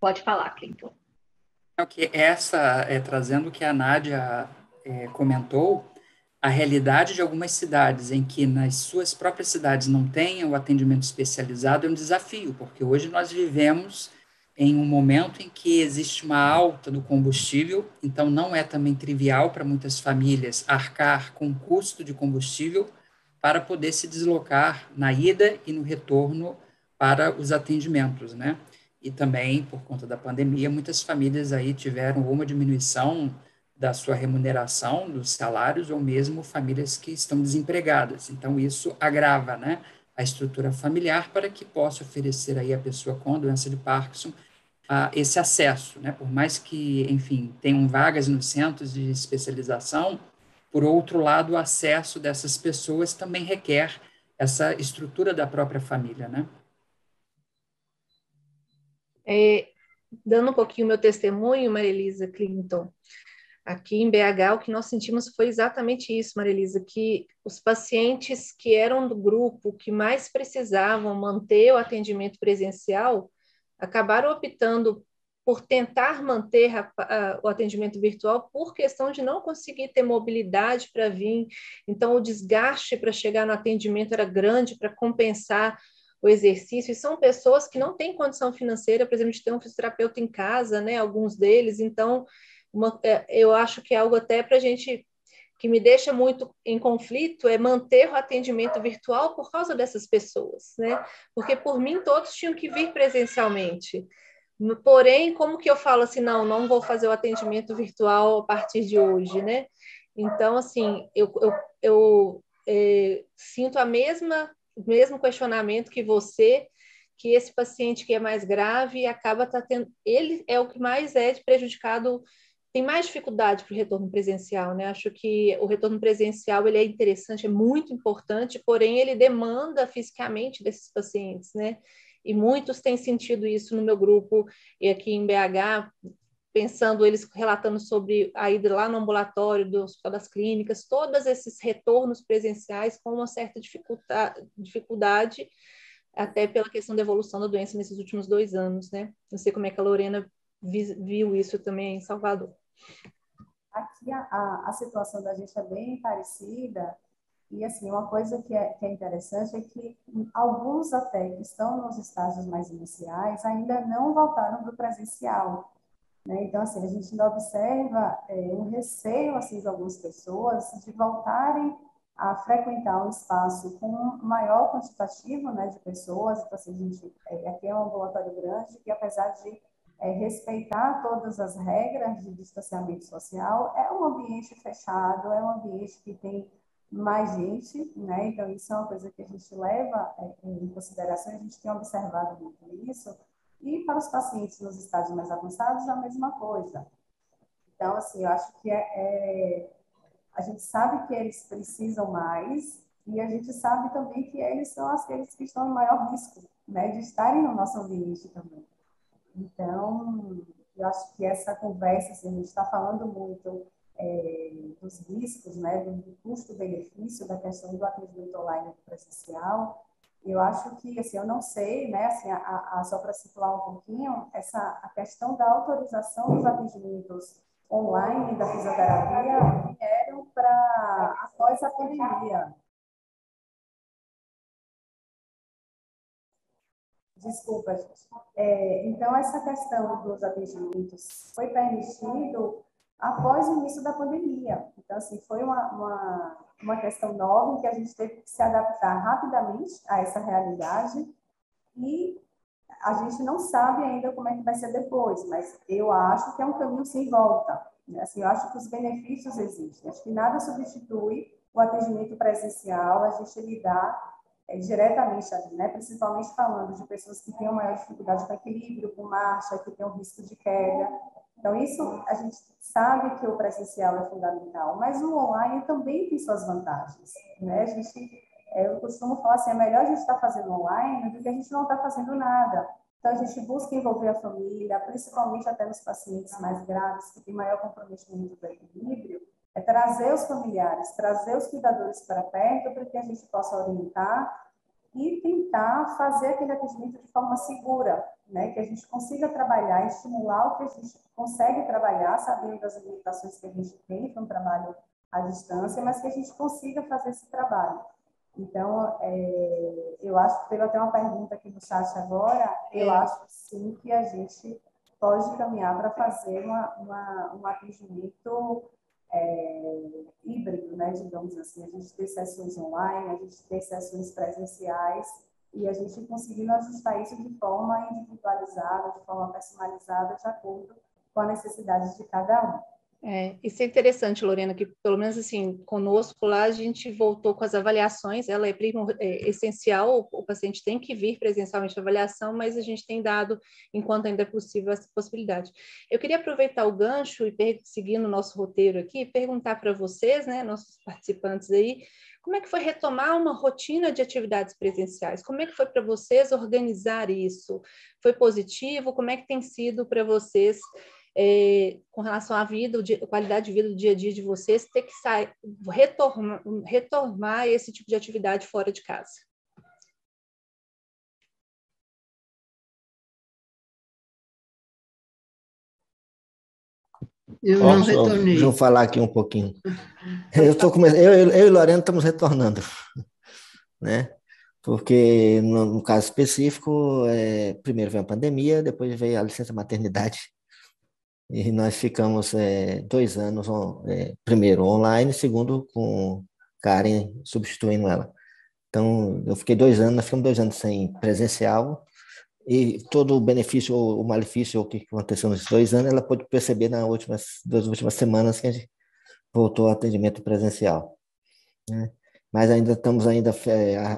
Pode falar, Clinton. É que essa é trazendo o que a Nádia é, comentou, a realidade de algumas cidades em que nas suas próprias cidades não tenha o atendimento especializado é um desafio, porque hoje nós vivemos em um momento em que existe uma alta do combustível, então não é também trivial para muitas famílias arcar com o custo de combustível para poder se deslocar na ida e no retorno para os atendimentos, né? E também, por conta da pandemia, muitas famílias aí tiveram uma diminuição da sua remuneração, dos salários, ou mesmo famílias que estão desempregadas. Então, isso agrava né, a estrutura familiar para que possa oferecer aí a pessoa com a doença de Parkinson esse acesso. Né? Por mais que, enfim, tenham vagas nos centros de especialização, por outro lado, o acesso dessas pessoas também requer essa estrutura da própria família, né? É, dando um pouquinho meu testemunho, Marilisa Clinton, Aqui em BH, o que nós sentimos foi exatamente isso, Marilisa, que os pacientes que eram do grupo, que mais precisavam manter o atendimento presencial, acabaram optando por tentar manter a, a, o atendimento virtual por questão de não conseguir ter mobilidade para vir. Então, o desgaste para chegar no atendimento era grande para compensar o exercício. E são pessoas que não têm condição financeira, por exemplo, de ter um fisioterapeuta em casa, né? Alguns deles. Então, uma, é, eu acho que é algo até para a gente que me deixa muito em conflito é manter o atendimento virtual por causa dessas pessoas, né? Porque por mim todos tinham que vir presencialmente. Porém, como que eu falo assim, não, não vou fazer o atendimento virtual a partir de hoje, né? Então, assim, eu, eu, eu é, sinto a mesma, mesmo questionamento que você, que esse paciente que é mais grave acaba tá tendo, ele é o que mais é prejudicado tem mais dificuldade para o retorno presencial, né? Acho que o retorno presencial ele é interessante, é muito importante, porém ele demanda fisicamente desses pacientes, né? E muitos têm sentido isso no meu grupo e aqui em BH, pensando eles relatando sobre a ida lá no ambulatório do Hospital das Clínicas, todos esses retornos presenciais com uma certa dificuldade, até pela questão da evolução da doença nesses últimos dois anos, né? Não sei como é que a Lorena viu isso também em Salvador. Aqui a, a, a, situação da gente é bem parecida, e assim, uma coisa que é, que é interessante é que alguns até que estão nos estágios mais iniciais ainda não voltaram para o presencial. Né? Então, assim, a gente ainda observa é, um receio assim, de algumas pessoas de voltarem a frequentar um espaço com maior quantitativo né, de pessoas. Então, assim, a gente, é, aqui é um ambulatório grande que, apesar de é, respeitar todas as regras de distanciamento social, é um ambiente fechado, é um ambiente que tem mais gente, né? Então, isso é uma coisa que a gente leva é, em consideração, a gente tem observado muito isso. E para os pacientes nos estádios mais avançados, a mesma coisa. Então, assim, eu acho que é, é a gente sabe que eles precisam mais e a gente sabe também que eles são aqueles que estão em maior risco, né, de estarem no nosso ambiente também. Então, eu acho que essa conversa, assim, a gente está falando muito é, dos riscos, né, do custo-benefício da questão do atendimento online presencial. Eu acho que, assim, eu não sei, né, assim, a, a, só para situar um pouquinho, essa, a questão da autorização dos atendimentos online da fisioterapia vieram para após a pandemia. Desculpa, gente. É, então, essa questão dos atendimentos foi permitido após o início da pandemia. Então, assim, foi uma, uma, uma questão nova em que a gente teve que se adaptar rapidamente a essa realidade e a gente não sabe ainda como é que vai ser depois, mas eu acho que é um caminho sem volta. Né? Assim, eu acho que os benefícios existem. Acho que nada substitui o atendimento presencial, a gente lidar é, diretamente ali, né? principalmente falando de pessoas que têm uma maior dificuldade com equilíbrio, com marcha, que têm um risco de queda. Então, isso a gente sabe que o presencial é fundamental, mas o online também tem suas vantagens. Né? A gente é, eu costumo falar assim, é melhor a gente estar tá fazendo online do que a gente não estar tá fazendo nada. Então, a gente busca envolver a família, principalmente até nos pacientes mais graves, que têm maior comprometimento do equilíbrio, é trazer os familiares, trazer os cuidadores para perto, para que a gente possa orientar e tentar fazer aquele atendimento de forma segura, né? que a gente consiga trabalhar, estimular o que a gente consegue trabalhar, sabendo das limitações que a gente tem, que é um trabalho à distância, mas que a gente consiga fazer esse trabalho. Então, é, eu acho que teve até uma pergunta aqui no chat agora, eu é. acho sim que a gente pode caminhar para fazer uma, uma, um atendimento é, híbrido, né, digamos assim, a gente ter sessões online, a gente ter sessões presenciais e a gente conseguindo ajustar isso de forma individualizada, de forma personalizada, de acordo com a necessidade de cada um. É, isso é interessante, Lorena, que pelo menos assim, conosco lá a gente voltou com as avaliações, ela é, é essencial, o, o paciente tem que vir presencialmente à avaliação, mas a gente tem dado, enquanto ainda é possível, essa possibilidade. Eu queria aproveitar o gancho e seguindo o nosso roteiro aqui, perguntar para vocês, né, nossos participantes aí, como é que foi retomar uma rotina de atividades presenciais? Como é que foi para vocês organizar isso? Foi positivo? Como é que tem sido para vocês é, com relação à vida, a qualidade de vida do dia a dia de vocês, ter que sair, retornar, retomar esse tipo de atividade fora de casa. Eu Posso, não retornei. Deixa eu falar aqui um pouquinho. Eu, tô começando, eu, eu e Lorena estamos retornando, né? Porque no, no caso específico, é, primeiro veio a pandemia, depois veio a licença maternidade, e nós ficamos é, dois anos, é, primeiro online, segundo com Karen substituindo ela. Então, eu fiquei dois anos, nós ficamos dois anos sem presencial, e todo o benefício ou o malefício, o que aconteceu nesses dois anos, ela pôde perceber nas últimas duas últimas semanas que a gente voltou ao atendimento presencial. Né? Mas ainda estamos ainda,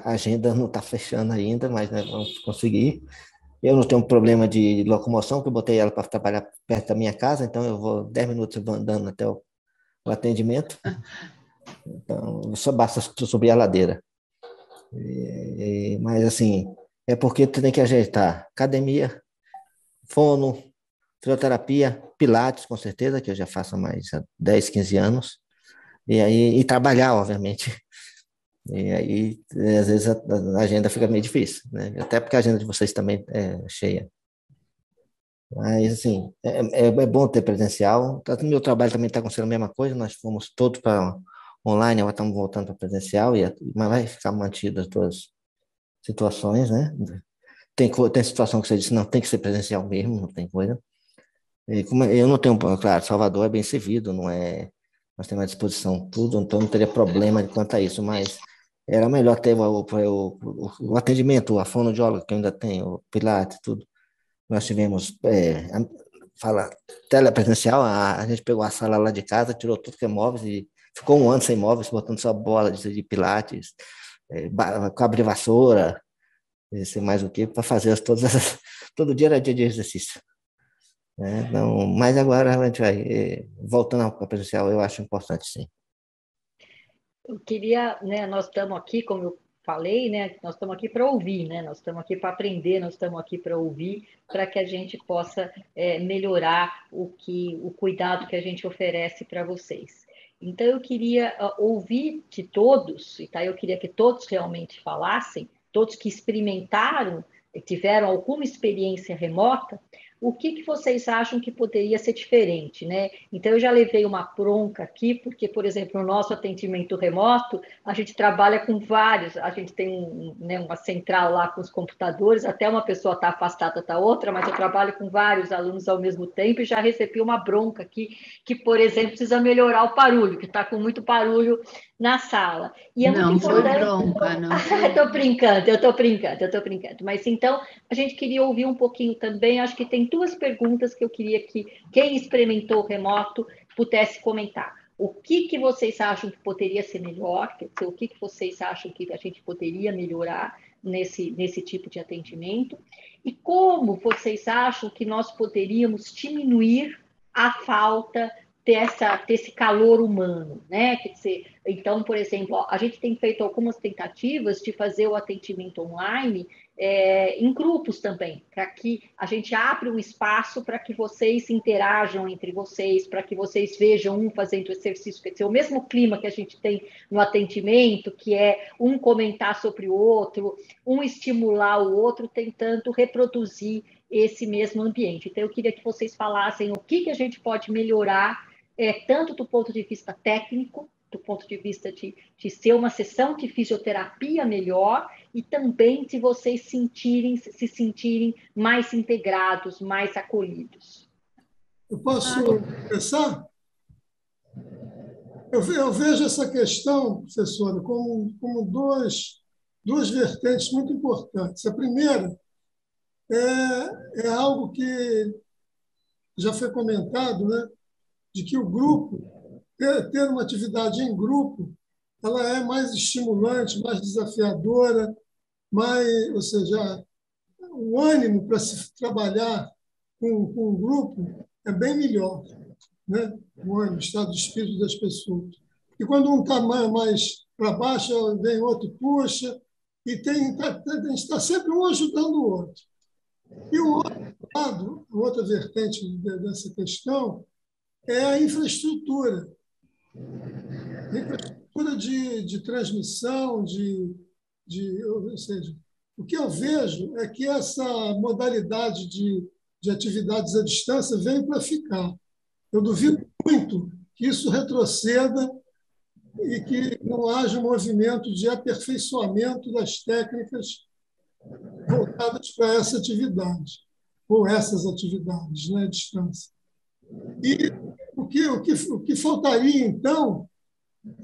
a agenda não está fechando ainda, mas nós vamos conseguir. Eu não tenho um problema de locomoção, porque eu botei ela para trabalhar perto da minha casa, então eu vou 10 minutos andando até o, o atendimento. Então, só basta subir a ladeira. E, mas, assim, é porque tu tem que ajeitar academia, fono, fisioterapia, pilates, com certeza, que eu já faço há mais 10, 15 anos. E aí, e trabalhar, obviamente. E aí, às vezes, a, agenda fica meio difícil, né? Até porque a agenda de vocês também é cheia. Mas, assim, é, é, é bom ter presencial. Tá, meu trabalho também está acontecendo a mesma coisa, nós fomos todos para online, agora estamos voltando para presencial, e, mas vai ficar mantido as duas situações, né? Tem, tem situação que você disse, não, tem que ser presencial mesmo, não tem coisa. eu não tenho, claro, Salvador é bem servido, não é, nós temos à disposição tudo, então não teria problema quanto a isso, mas era melhor ter o, o, o, o atendimento, a fonoaudióloga que ainda tenho, o Pilates, tudo. Nós tivemos é, fala telepresencial, a, a gente pegou a sala lá de casa, tirou tudo que é móveis e ficou um ano sem móveis, botando só bola de, de pilates, é, cobre vassoura, sei mais o que, para fazer as, todas as, todo dia era dia de exercício. É, não, mas agora a gente vai, é, voltando ao presencial, eu acho importante sim. Eu queria, né, nós estamos aqui, como eu falei, né, nós estamos aqui para ouvir, né, nós estamos aqui para aprender, nós estamos aqui para ouvir, para que a gente possa é, melhorar o que, o cuidado que a gente oferece para vocês. Então eu queria uh, ouvir de todos, e tá, eu queria que todos realmente falassem, todos que experimentaram, tiveram alguma experiência remota, o que, que vocês acham que poderia ser diferente, né? Então, eu já levei uma bronca aqui, porque, por exemplo, no nosso atendimento remoto, a gente trabalha com vários, a gente tem um, né, uma central lá com os computadores, até uma pessoa está afastada da outra, mas eu trabalho com vários alunos ao mesmo tempo e já recebi uma bronca aqui, que, por exemplo, precisa melhorar o barulho, que está com muito barulho na sala. E é não, foi bronca, não. Estou brincando, eu estou brincando, eu estou brincando. Mas então, a gente queria ouvir um pouquinho também, acho que tem duas perguntas que eu queria que quem experimentou remoto pudesse comentar. O que, que vocês acham que poderia ser melhor? o que, que vocês acham que a gente poderia melhorar nesse, nesse tipo de atendimento? E como vocês acham que nós poderíamos diminuir a falta dessa, desse calor humano, né? Quer dizer, então, por exemplo, a gente tem feito algumas tentativas de fazer o atendimento online é, em grupos também, para que a gente abra um espaço para que vocês interajam entre vocês, para que vocês vejam um fazendo exercício, quer dizer, o mesmo clima que a gente tem no atendimento, que é um comentar sobre o outro, um estimular o outro, tentando reproduzir esse mesmo ambiente. Então, eu queria que vocês falassem o que, que a gente pode melhorar é, tanto do ponto de vista técnico, do ponto de vista de, de ser uma sessão de fisioterapia melhor e também de vocês sentirem, se sentirem mais integrados, mais acolhidos. Eu posso começar? Eu, eu, vejo essa questão, professora, como, como dois, duas vertentes muito importantes. A primeira é, é algo que já foi comentado, né? de que o grupo, ter, ter uma atividade em grupo, ela é mais estimulante, mais desafiadora, mais, ou seja, o ânimo para se trabalhar com, com um grupo é bem melhor, né? o ânimo, o estado de espírito das pessoas. E quando um está mais, para baixo, vem outro puxa, e tem, tá, tá, gente está sempre um ajudando o outro. E o outro lado, outra vertente dessa questão, é a infraestrutura. infraestrutura de, de transmissão, de, de, ou seja, o que eu vejo é que essa modalidade de, de atividades à distância veio para ficar. Eu duvido muito que isso retroceda e que não haja um movimento de aperfeiçoamento das técnicas voltadas para essa atividade, ou essas atividades né, à distância. E o que, o que, o que faltaria, então,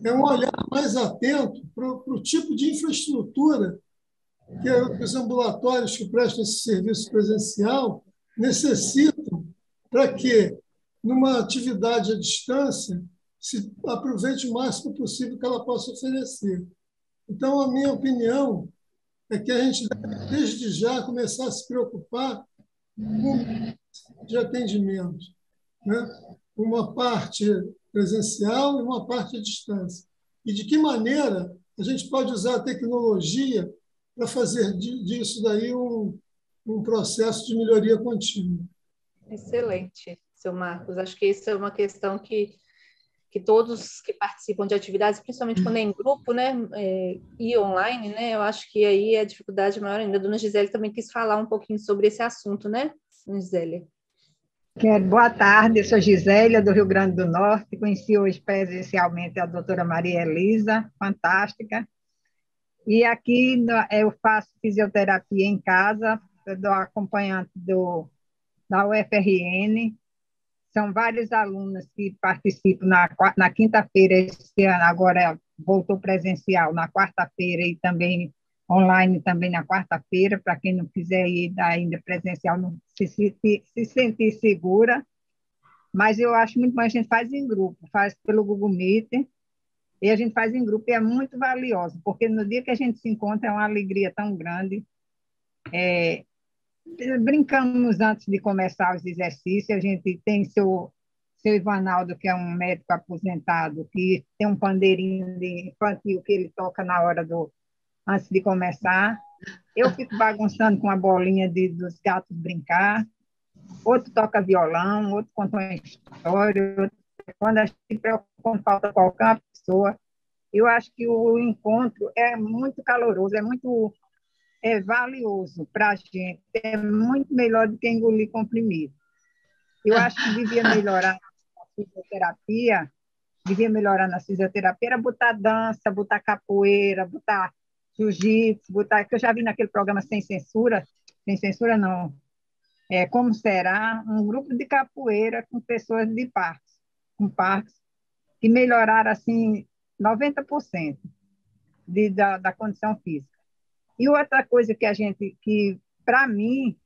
é um olhar mais atento para o tipo de infraestrutura que os ambulatórios que prestam esse serviço presencial necessitam para que, numa atividade à distância, se aproveite o máximo possível que ela possa oferecer. Então, a minha opinião é que a gente deve, desde já, começar a se preocupar com de atendimento né? uma parte presencial e uma parte à distância. E de que maneira a gente pode usar a tecnologia para fazer disso daí um, um processo de melhoria contínua. Excelente, seu Marcos. Acho que isso é uma questão que, que todos que participam de atividades, principalmente quando é em grupo, né, é, e online, né, eu acho que aí a dificuldade maior ainda. A dona Gisele também quis falar um pouquinho sobre esse assunto, né, Gisele? Quero, boa tarde, eu sou Gisélia, do Rio Grande do Norte. Conheci hoje presencialmente a doutora Maria Elisa, fantástica. E aqui eu faço fisioterapia em casa, dou acompanhante do, da UFRN, são vários alunos que participam na, na quinta-feira esse ano, agora voltou presencial na quarta-feira e também online também na quarta-feira, para quem não quiser ir ainda presencial, não se, se, se sentir segura. Mas eu acho muito bom, a gente faz em grupo, faz pelo Google Meet, e a gente faz em grupo e é muito valioso, porque no dia que a gente se encontra é uma alegria tão grande. É, brincamos antes de começar os exercícios, a gente tem seu, seu Ivanaldo, que é um médico aposentado, que tem um pandeirinho de infantil que ele toca na hora do antes de começar. Eu fico bagunçando com a bolinha de, dos gatos brincar. Outro toca violão, outro conta uma história. Outro, quando a gente quando falta qualquer pessoa, eu acho que o encontro é muito caloroso, é muito é valioso para a gente, é muito melhor do que engolir comprimido. Eu acho que devia melhorar a fisioterapia, devia melhorar na fisioterapia, era botar dança, botar capoeira, botar jiu-jitsu, botar, que eu já vi naquele programa Sem Censura, sem censura não, é, como será, um grupo de capoeira com pessoas de parques, com parques, que melhoraram, assim, 90% de, da, da condição física. E outra coisa que a gente, que para mim,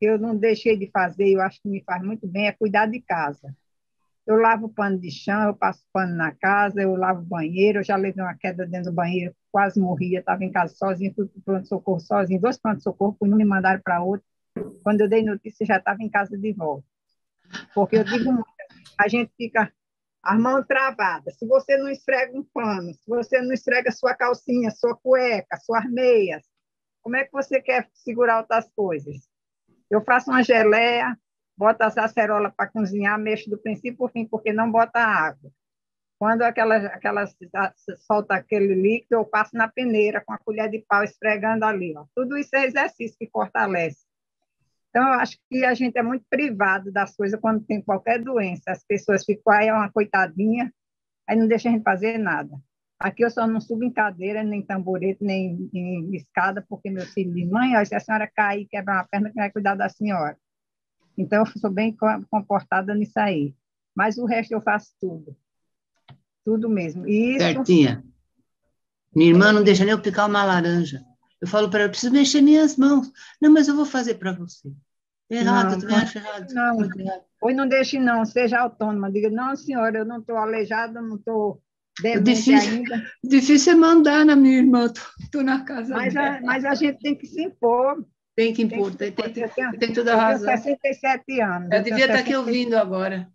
eu não deixei de fazer, eu acho que me faz muito bem, é cuidar de casa. Eu lavo pano de chão, eu passo pano na casa, eu lavo banheiro, eu já levei uma queda dentro do banheiro, quase morria, estava em casa sozinho, fui para pronto-socorro sozinho, dois pronto-socorro, não me mandaram para outro. Quando eu dei notícia, já estava em casa de volta. Porque eu digo muito, a gente fica as mãos travadas. Se você não esfrega um pano, se você não esfrega sua calcinha, sua cueca, suas meias, como é que você quer segurar outras coisas? Eu faço uma geleia, boto as acerolas para cozinhar, mexo do princípio ao fim, porque não bota água. Quando aquelas, aquelas solta aquele líquido, eu passo na peneira com a colher de pau esfregando ali. Ó. Tudo isso é exercício que fortalece. Então, eu acho que a gente é muito privado das coisas quando tem qualquer doença. As pessoas ficam, aí é uma coitadinha, aí não deixa a gente fazer nada. Aqui eu só não subo em cadeira, nem tamborete, nem em escada, porque meu filho diz, mãe, se a senhora cair e quebrar uma perna, quem vai cuidar da senhora? Então, eu sou bem comportada nisso aí. Mas o resto eu faço tudo. Tudo mesmo. E isso... Certinha. Minha irmã não deixa nem eu picar uma laranja. Eu falo para ela, eu preciso mexer minhas mãos. Não, mas eu vou fazer para você. Errado, não, eu também acho errado. Não, Pois não deixe não, seja autônoma. Diga, não, senhora, eu não estou aleijada, não estou difícil, ainda. Difícil é mandar na minha irmã, estou na casa mas a, mas a gente tem que se impor. Tem que impor, tem, tem, tem, toda a razão. Eu tenho 67 anos. Eu, eu devia estar aqui ouvindo agora.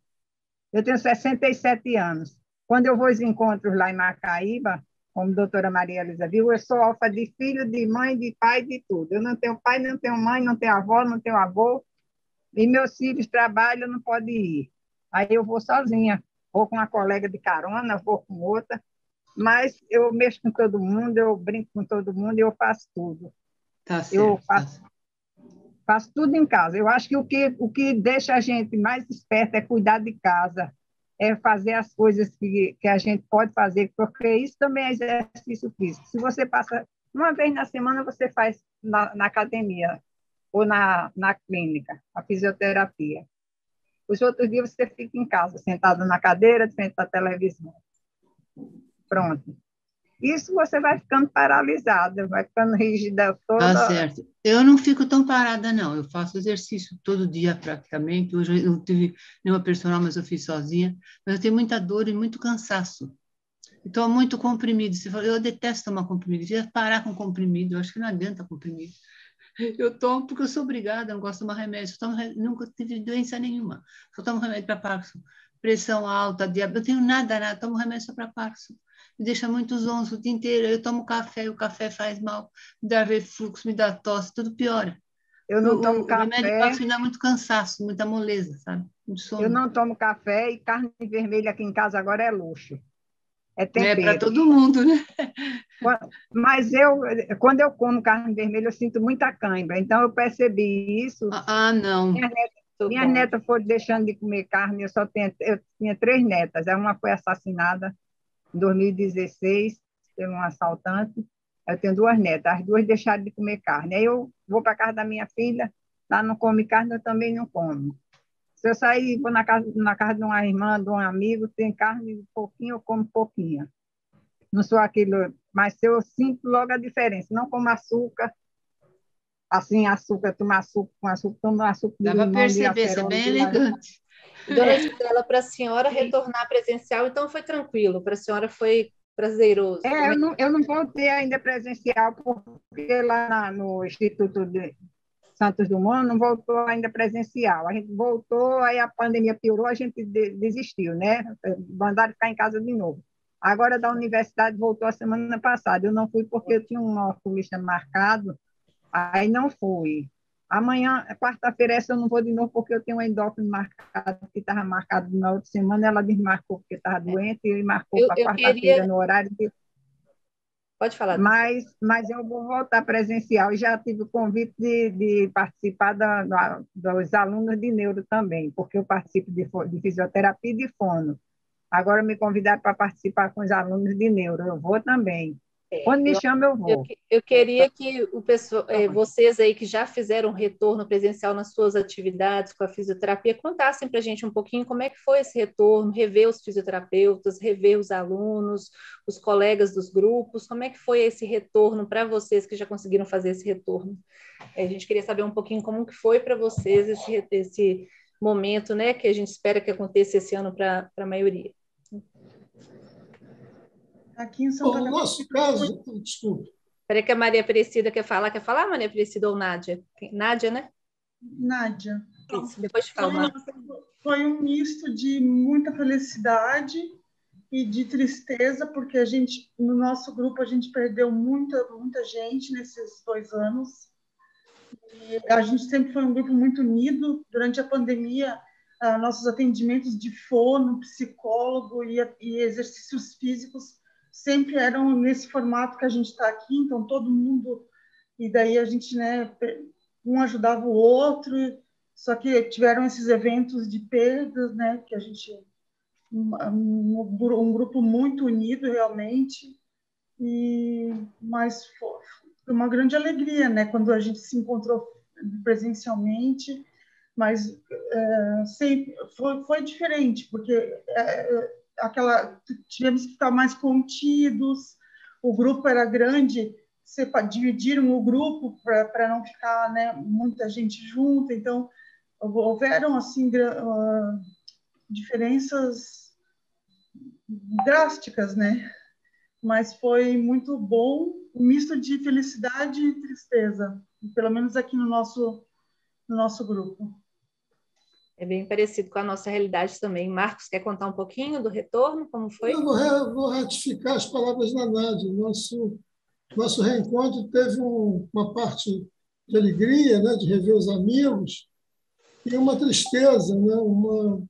Eu tenho 67 anos. Quando eu vou aos encontros lá em Macaíba, como a doutora Maria Elisa viu, eu sou alfa de filho, de mãe, de pai, de tudo. Eu não tenho pai, não tenho mãe, não tenho avó, não tenho avô. E meus filhos trabalham, não podem ir. Aí eu vou sozinha vou com uma colega de carona, vou com outra, mas eu mexo com todo mundo, eu brinco com todo mundo e eu faço tudo. Tá certo. Eu faço, faço tudo em casa. Eu acho que o, que o que deixa a gente mais esperta é cuidar de casa, é fazer as coisas que, que a gente pode fazer, porque isso também é exercício físico. Se você passa uma vez na semana, você faz na, na academia ou na, na clínica, a fisioterapia. Os outros dias você fica em casa, sentado na cadeira, frente à televisão. Pronto. Isso você vai ficando paralisada, vai ficando rígida toda. Tá certo. Eu não fico tão parada, não. Eu faço exercício todo dia, praticamente. Hoje eu não tive nenhuma personal, mas eu fiz sozinha. Mas eu tenho muita dor e muito cansaço. Estou muito comprimido. Você fala, eu detesto tomar comprimido. Eu devia parar com comprimido. Eu acho que não adianta comprimido. Eu tomo porque eu sou obrigada, não gosto de tomar remédio. Eu tomo, nunca tive doença nenhuma. Só tomo remédio para Parkinson. Pressão alta, diabetes. Eu tenho nada, nada. Tomo remédio só para Parkinson. Me deixa muito zonzo o dia inteiro. Eu tomo café, o café faz mal. Me dá refluxo, me dá tosse, tudo piora. Eu não tomo o, café. O remédio me dá muito cansaço, muita moleza, sabe? Eu não tomo café e carne vermelha aqui em casa agora é luxo. É, é para todo mundo, né? Mas eu, quando eu como carne vermelha, eu sinto muita cãibra. Então, eu percebi isso. Ah, ah não. Minha neta, minha neta foi deixando de comer carne. Eu só tinha, eu tinha três netas. Uma foi assassinada em 2016 por um assaltante. Eu tenho duas netas. As duas deixaram de comer carne. Aí eu vou para casa da minha filha. Lá não come carne, eu também não como. Se eu sair vou na casa, na casa de uma irmã, de um amigo, tem carne pouquinho, eu como pouquinho. Não sou aquilo, mas eu sinto logo a diferença. Não como açúcar, assim, açúcar, tomar açúcar com açúcar, tomar açúcar. Dá para perceber, você é bem elegante. Dona Estela, para a senhora retornar presencial, então foi tranquilo, para a senhora foi prazeroso. É, eu não, eu não voltei ainda presencial, porque lá na, no Instituto de Santos Dumont não voltou ainda presencial. A gente voltou, aí a pandemia piorou, a gente desistiu, né? Mandaram ficar em casa de novo. Agora, da universidade, voltou a semana passada. Eu não fui porque eu tinha um oculista marcado, aí não fui. Amanhã, quarta-feira, essa eu não vou de novo porque eu tenho um endócrino marcado, que estava marcado na outra semana, ela desmarcou porque estava doente e marcou para quarta-feira queria... no horário de... Pode falar. Mas, mas eu vou voltar presencial já tive o convite de, de participar da, da, dos alunos de neuro também, porque eu participo de, de fisioterapia e de fono. Agora me convidaram para participar com os alunos de neuro, eu vou também. É, Quando me eu, chama, eu vou. Eu, eu queria que o pessoal, é, vocês aí que já fizeram retorno presencial nas suas atividades com a fisioterapia, contassem para a gente um pouquinho como é que foi esse retorno, rever os fisioterapeutas, rever os alunos, os colegas dos grupos, como é que foi esse retorno para vocês que já conseguiram fazer esse retorno? É, a gente queria saber um pouquinho como que foi para vocês esse, esse momento, né, que a gente espera que aconteça esse ano para a maioria. Aqui em Santa Bom, No nosso caso, desculpe. Espera que a Maria Aparecida quer falar. Quer falar, Maria Aparecida ou Nádia? Nádia, né? Nádia. Isso, depois fala. Foi um misto de muita felicidade e de tristeza, porque a gente, no nosso grupo, a gente perdeu muita, muita gente nesses dois anos. E a gente sempre foi um grupo muito unido. Durante a pandemia, ah, nossos atendimentos de fono, psicólogo e, e exercícios físicos sempre eram nesse formato que a gente está aqui, então todo mundo e daí a gente, né, um ajudava o outro, só que tiveram esses eventos de perdas, né, que a gente um, um grupo muito unido realmente e mas foi uma grande alegria, né, quando a gente se encontrou presencialmente, mas é, sempre foi, foi diferente porque é, aquela tivemos que ficar mais contidos, o grupo era grande, dividiram o grupo para não ficar né, muita gente junto, então houveram assim uh, diferenças drásticas, né? Mas foi muito bom, um misto de felicidade e tristeza, pelo menos aqui no nosso no nosso grupo. É bem parecido com a nossa realidade também. Marcos, quer contar um pouquinho do retorno? Como foi? Eu vou, vou ratificar as palavras da Nádia. Nosso, nosso reencontro teve um, uma parte de alegria, né, de rever os amigos, e uma tristeza, né, uma,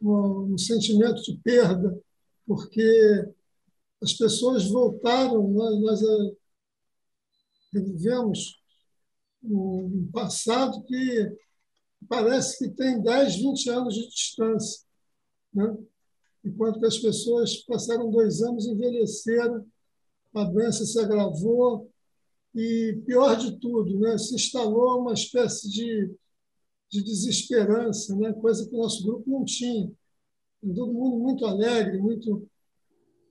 uma, um sentimento de perda, porque as pessoas voltaram, nós, nós eh, revivemos um passado que parece que tem 10, 20 anos de distância. Né? Enquanto que as pessoas passaram dois anos, envelheceram, a doença se agravou e, pior de tudo, né? se instalou uma espécie de, de desesperança, né? coisa que o nosso grupo não tinha. Todo mundo muito alegre, muito.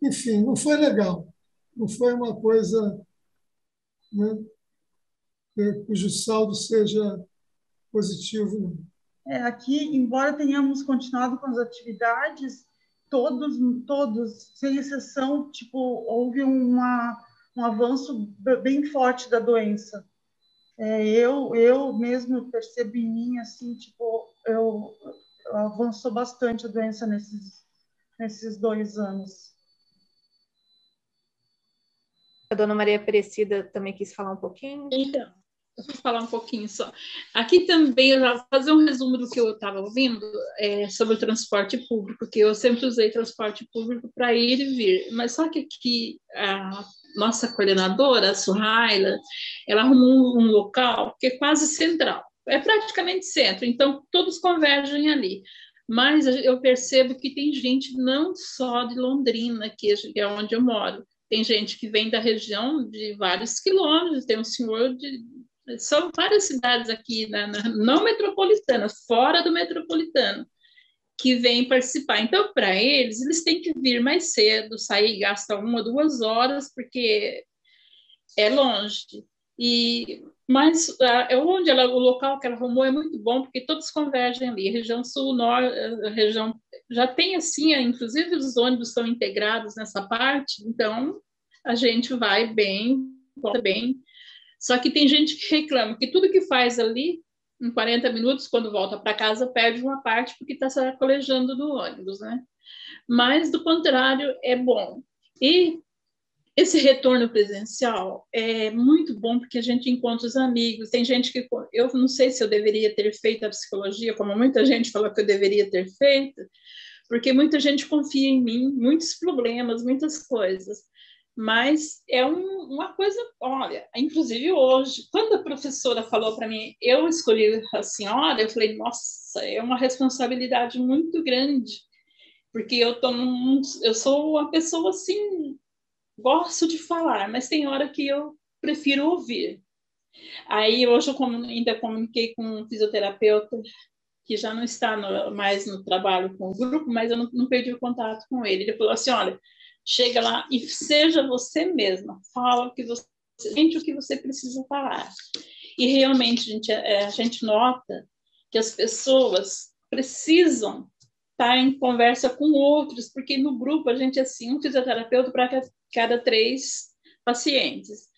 Enfim, não foi legal. Não foi uma coisa né? cujo saldo seja positivo. É, aqui, embora tenhamos continuado com as atividades, todos, todos, sem exceção, tipo, houve uma, um avanço bem forte da doença. É, eu, eu mesmo percebo em mim, assim, tipo, eu, eu avançou bastante a doença nesses, nesses dois anos. A dona Maria Aparecida também quis falar um pouquinho. Então, Eu falar um pouquinho só. Aqui também, eu vou fazer um resumo do que eu estava ouvindo é, sobre o transporte público, que eu sempre usei transporte público para ir e vir, mas só que aqui a nossa coordenadora, a Suhaila, ela arrumou um, local que é quase central, é praticamente centro, então todos convergem ali. Mas eu percebo que tem gente não só de Londrina, que é onde eu moro, tem gente que vem da região de vários quilômetros, tem um senhor de são várias cidades aqui, na, na, não metropolitanas, fora do metropolitano, que vêm participar. Então, para eles, eles têm que vir mais cedo, sair, gastar uma, duas horas, porque é longe. E mas é onde ela, o local que ela arrumou é muito bom porque todos convergem ali. A região sul, norte, a região já tem assim, inclusive os ônibus estão integrados nessa parte. Então a gente vai bem, bem. Só que tem gente que reclama que tudo que faz ali em 40 minutos, quando volta para casa, perde uma parte porque está se colejando do ônibus, né? Mas, do contrário, é bom. E esse retorno presencial é muito bom porque a gente encontra os amigos. Tem gente que eu não sei se eu deveria ter feito a psicologia, como muita gente falou que eu deveria ter feito, porque muita gente confia em mim, muitos problemas, muitas coisas. Mas é um, uma coisa, olha, inclusive hoje, quando a professora falou para mim, eu escolhi a senhora, eu falei, nossa, é uma responsabilidade muito grande, porque eu tô num, eu sou uma pessoa assim gosto de falar, mas tem hora que eu prefiro ouvir. Aí hoje eu ainda comuniquei com um fisioterapeuta que já não está no, mais no trabalho com o grupo, mas eu não, não, perdi o contato com ele. Ele falou assim: olha, chega lá e seja você mesma, fala o que você sente, o que você precisa falar. E realmente a gente, é, a gente nota que as pessoas precisam estar em conversa com outros, porque no grupo a gente é assim, um fisioterapeuta para cada três pacientes.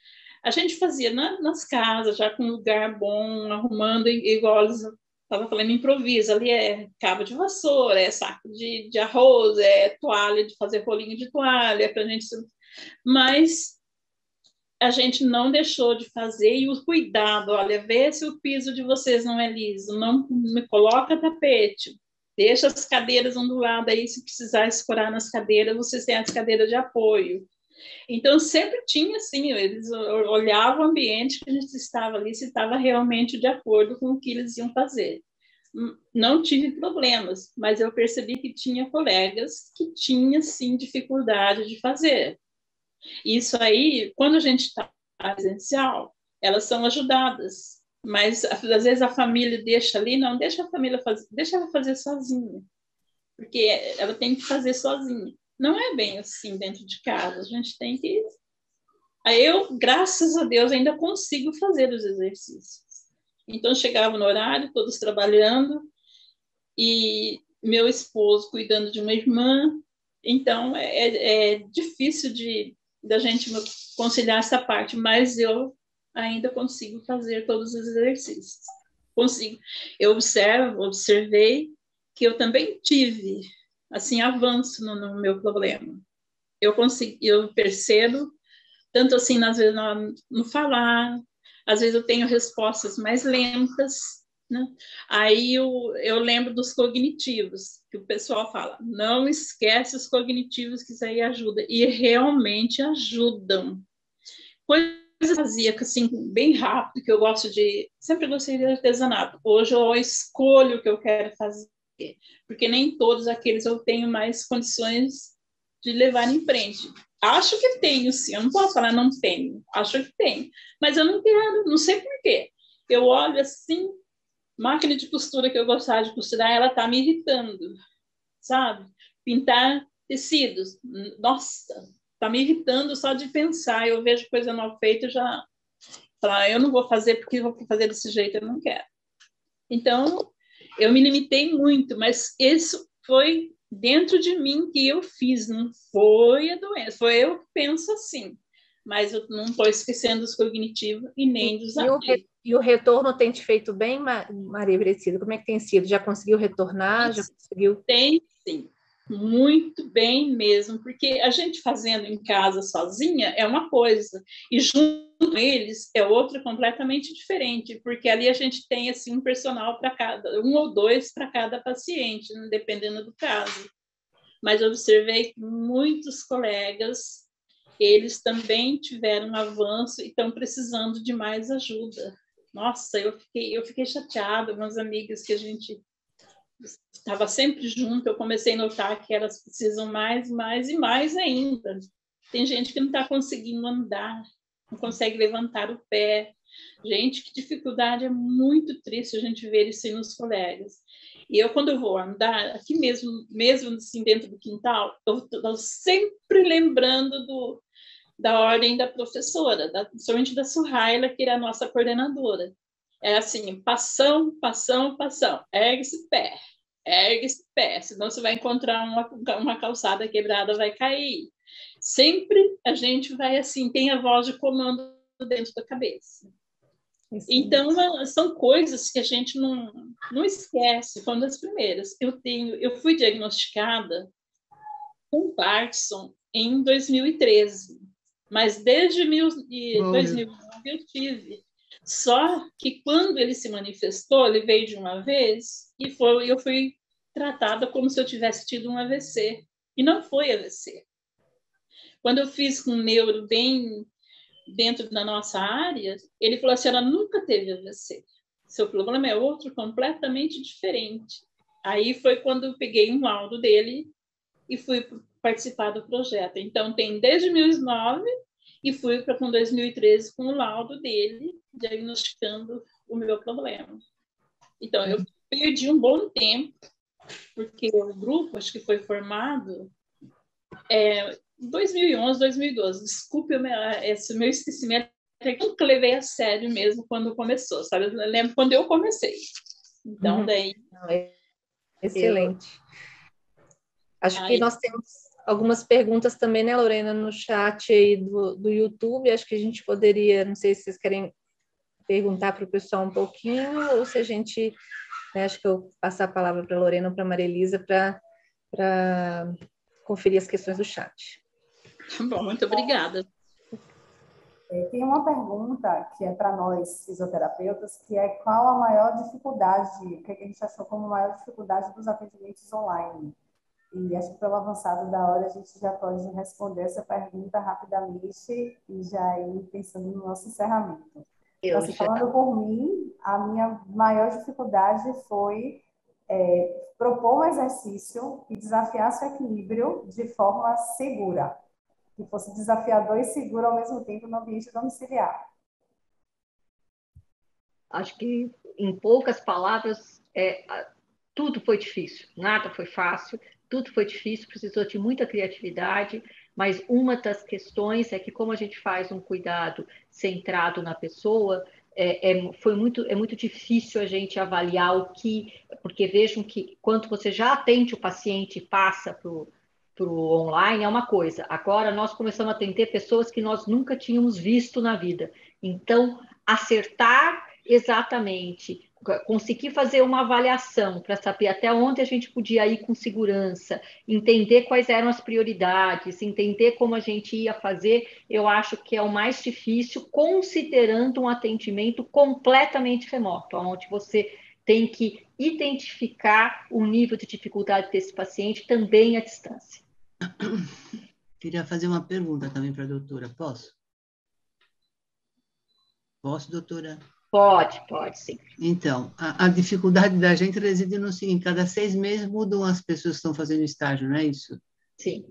A gente fazia na, nas casas, já com um lugar bom, arrumando, igual estava falando, improvisa. Ali é cabo de vassoura, é saco de, de arroz, é toalha, de fazer rolinho de toalha, para a gente. Mas a gente não deixou de fazer e o cuidado, olha, vê se o piso de vocês não é liso, não me coloca tapete, deixa as cadeiras onduladas aí, se precisar escorar nas cadeiras, vocês têm as cadeiras de apoio. Então, sempre tinha, assim, eles olhavam o ambiente que a gente estava ali, se estava realmente de acordo com o que eles iam fazer. Hum, não tive problemas, mas eu percebi que tinha colegas que tinham, sim, dificuldade de fazer. Isso aí, quando a gente está presencial, elas são ajudadas, mas às vezes a família deixa ali, não, deixa a família fazer, deixa ela fazer sozinha, porque ela tem que fazer sozinha. Não é bem assim dentro de casa. A gente tem que. Eu, graças a Deus, ainda consigo fazer os exercícios. Então, chegava no horário, todos trabalhando, e meu esposo cuidando de uma irmã. Então, é, é, é difícil de da gente conciliar essa parte, mas eu ainda consigo fazer todos os exercícios. Consigo. Eu observo, observei que eu também tive assim avanço no, no meu problema. Eu consigo, eu percebo tanto assim às vezes no, no falar, às vezes eu tenho respostas mais lentas, né? Aí eu, eu lembro dos cognitivos, que o pessoal fala, não esquece os cognitivos, que isso aí ajuda. E realmente ajudam. Coisas fazia assim, bem rápido, que eu gosto de. Sempre gostei de artesanato. Hoje eu escolho o que eu quero fazer porque nem todos aqueles eu tenho mais condições de levar em frente. Acho que tenho, sim. Eu não posso falar não tenho. Acho que tenho. Mas eu não quero, não sei por quê. Eu olho assim, máquina de costura que eu gostava de costurar, ela está me irritando, sabe? Pintar tecidos, nossa, está me irritando só de pensar. Eu vejo coisa mal feita, já falar, eu não vou fazer porque vou fazer desse jeito, eu não quero. Então, eu me limitei muito, mas isso foi dentro de mim que eu fiz, não foi a doença, foi eu que penso assim. Mas eu não estou esquecendo os cognitivos e nem dos e, o, e o retorno tem te feito bem, Maria Brecida? Como é que tem sido? Já conseguiu retornar? Já conseguiu? Tem, sim. Muito bem mesmo, porque a gente fazendo em casa sozinha é uma coisa, e junto com eles é outra completamente diferente, porque ali a gente tem assim um personal para cada, um ou dois para cada paciente, né, dependendo do caso. Mas observei que muitos colegas, eles também tiveram avanço e estão precisando de mais ajuda. Nossa, eu fiquei, eu fiquei chateada, umas amigas que a gente estava sempre junto, eu comecei a notar que elas precisam mais, mais e mais ainda. Tem gente que não está conseguindo andar, não consegue levantar o pé. Gente, que dificuldade, é muito triste a gente ver isso nos colegas. E eu, quando eu vou andar, aqui mesmo, mesmo assim dentro do quintal, eu estou sempre lembrando do, da ordem da professora, da, principalmente da Suhaila, que era a nossa coordenadora. É assim, passão, passão, passão, ergue-se pé, ergue-se pé, senão você vai encontrar uma, uma calçada quebrada, vai cair. Sempre a gente vai assim, tem a voz de comando dentro da cabeça. Então, são coisas que a gente não, não esquece, foi uma das primeiras. Eu, tenho, eu fui diagnosticada com Parkinson em 2013, mas desde mil, 2009 eu tive. Só que quando ele se manifestou, ele veio de uma vez e foi, eu fui tratada como se eu tivesse tido um AVC. E não foi AVC. Quando eu fiz com um neuro bem dentro da nossa área, ele falou assim: ela nunca teve AVC. Seu problema é outro, completamente diferente. Aí foi quando eu peguei um laudo dele e fui participar do projeto. Então, tem desde 2009 e fui para com 2013 com o laudo dele, diagnosticando o meu problema. Então, eu perdi um bom tempo, porque o grupo, acho que foi formado é, 2011, 2012. Desculpe esse meu esquecimento, é que eu nunca levei a sério mesmo quando começou, sabe? Eu lembro quando eu comecei. Então, uhum. daí. É excelente. Eu... Acho que nós temos algumas perguntas também, né, Lorena, no chat aí do, do YouTube. Acho que a gente poderia, não sei se vocês querem perguntar para o pessoal um pouquinho, ou se a gente. Né, acho que eu passar a palavra para a Lorena ou para a Maria Elisa para conferir as questões do chat. Bom, muito obrigada. É, tem uma pergunta que é para nós fisioterapeutas, que é qual a maior dificuldade, o que a gente achou como maior dificuldade dos atendimentos online? E acho que pelo avançado da hora a gente já pode responder essa pergunta rapidamente e já ir pensando no nosso encerramento. Eu então, assim, falando por mim, a minha maior dificuldade foi é, propor um exercício que desafiasse o equilíbrio de forma segura que fosse desafiador e seguro ao mesmo tempo no ambiente domiciliar? Acho que, em poucas palavras, é, tudo foi difícil, nada foi fácil, tudo foi difícil, precisou de muita criatividade, mas uma das questões é que, como a gente faz um cuidado centrado na pessoa, é, é, foi muito, é muito difícil a gente avaliar o que, porque vejam que quando você já atende o paciente e passa para para o online é uma coisa. Agora nós começamos a atender pessoas que nós nunca tínhamos visto na vida. Então, acertar exatamente, conseguir fazer uma avaliação para saber até onde a gente podia ir com segurança, entender quais eram as prioridades, entender como a gente ia fazer, eu acho que é o mais difícil, considerando um atendimento completamente remoto, onde você tem que identificar o nível de dificuldade desse paciente também à distância. Queria fazer uma pergunta também para a doutora, posso? Posso, doutora? Pode, pode, sim. Então, a, a, dificuldade da gente reside no seguinte: cada seis meses mudam as pessoas que estão fazendo estágio, não é isso? Sim.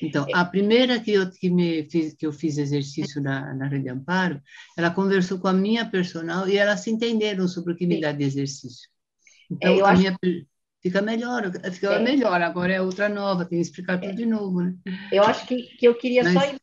Então, a primeira que eu, que me fiz, que eu fiz exercício na, na Rede Amparo, ela conversou com a minha personal e elas se entenderam sobre o que me dá de exercício. Então, é, a acho... minha fica melhor, fica é. melhor, agora é outra nova, tem que explicar tudo é. de novo, né? Eu acho que, que eu queria Mas... só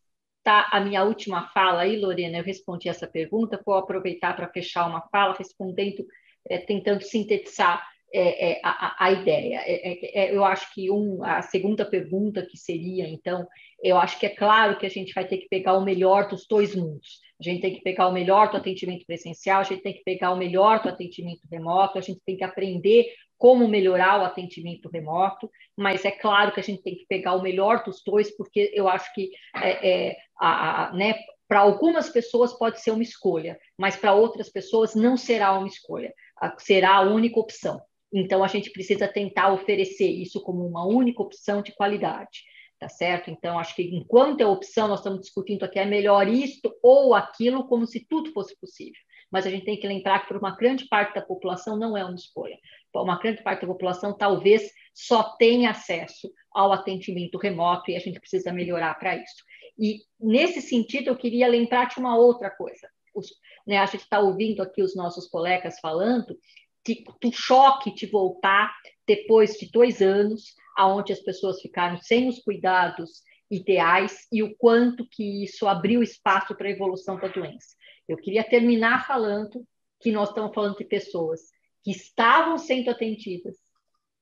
tá a minha última fala aí, Lorena, eu respondi essa pergunta, vou aproveitar para fechar uma fala, respondendo, é, tentando sintetizar é, é, a, a, ideia. É, é, eu acho que um, a segunda pergunta que seria, então, eu acho que é claro que a gente vai ter que pegar o melhor dos dois mundos. A gente tem que pegar o melhor do atendimento presencial, a gente tem que pegar o melhor do atendimento remoto, a gente tem que aprender como melhorar o atendimento remoto, mas é claro que a gente tem que pegar o melhor dos dois, porque eu acho que é, é, a, a, né, para algumas pessoas pode ser uma escolha, mas para outras pessoas não será uma escolha, será a única opção. Então, a gente precisa tentar oferecer isso como uma única opção de qualidade, tá certo? Então, acho que enquanto é opção, nós estamos discutindo aqui é melhor isto ou aquilo, como se tudo fosse possível. Mas a gente tem que lembrar que, para uma grande parte da população, não é uma escolha uma grande parte da população talvez só tenha acesso ao atendimento remoto e a gente precisa melhorar para isso. E, nesse sentido, eu queria lembrar de uma outra coisa. Os, né, a gente está ouvindo aqui os nossos colegas falando que o choque de voltar depois de dois anos, aonde as pessoas ficaram sem os cuidados ideais e o quanto que isso abriu espaço para a evolução da doença. Eu queria terminar falando que nós estamos falando de pessoas que estavam sendo atendidas,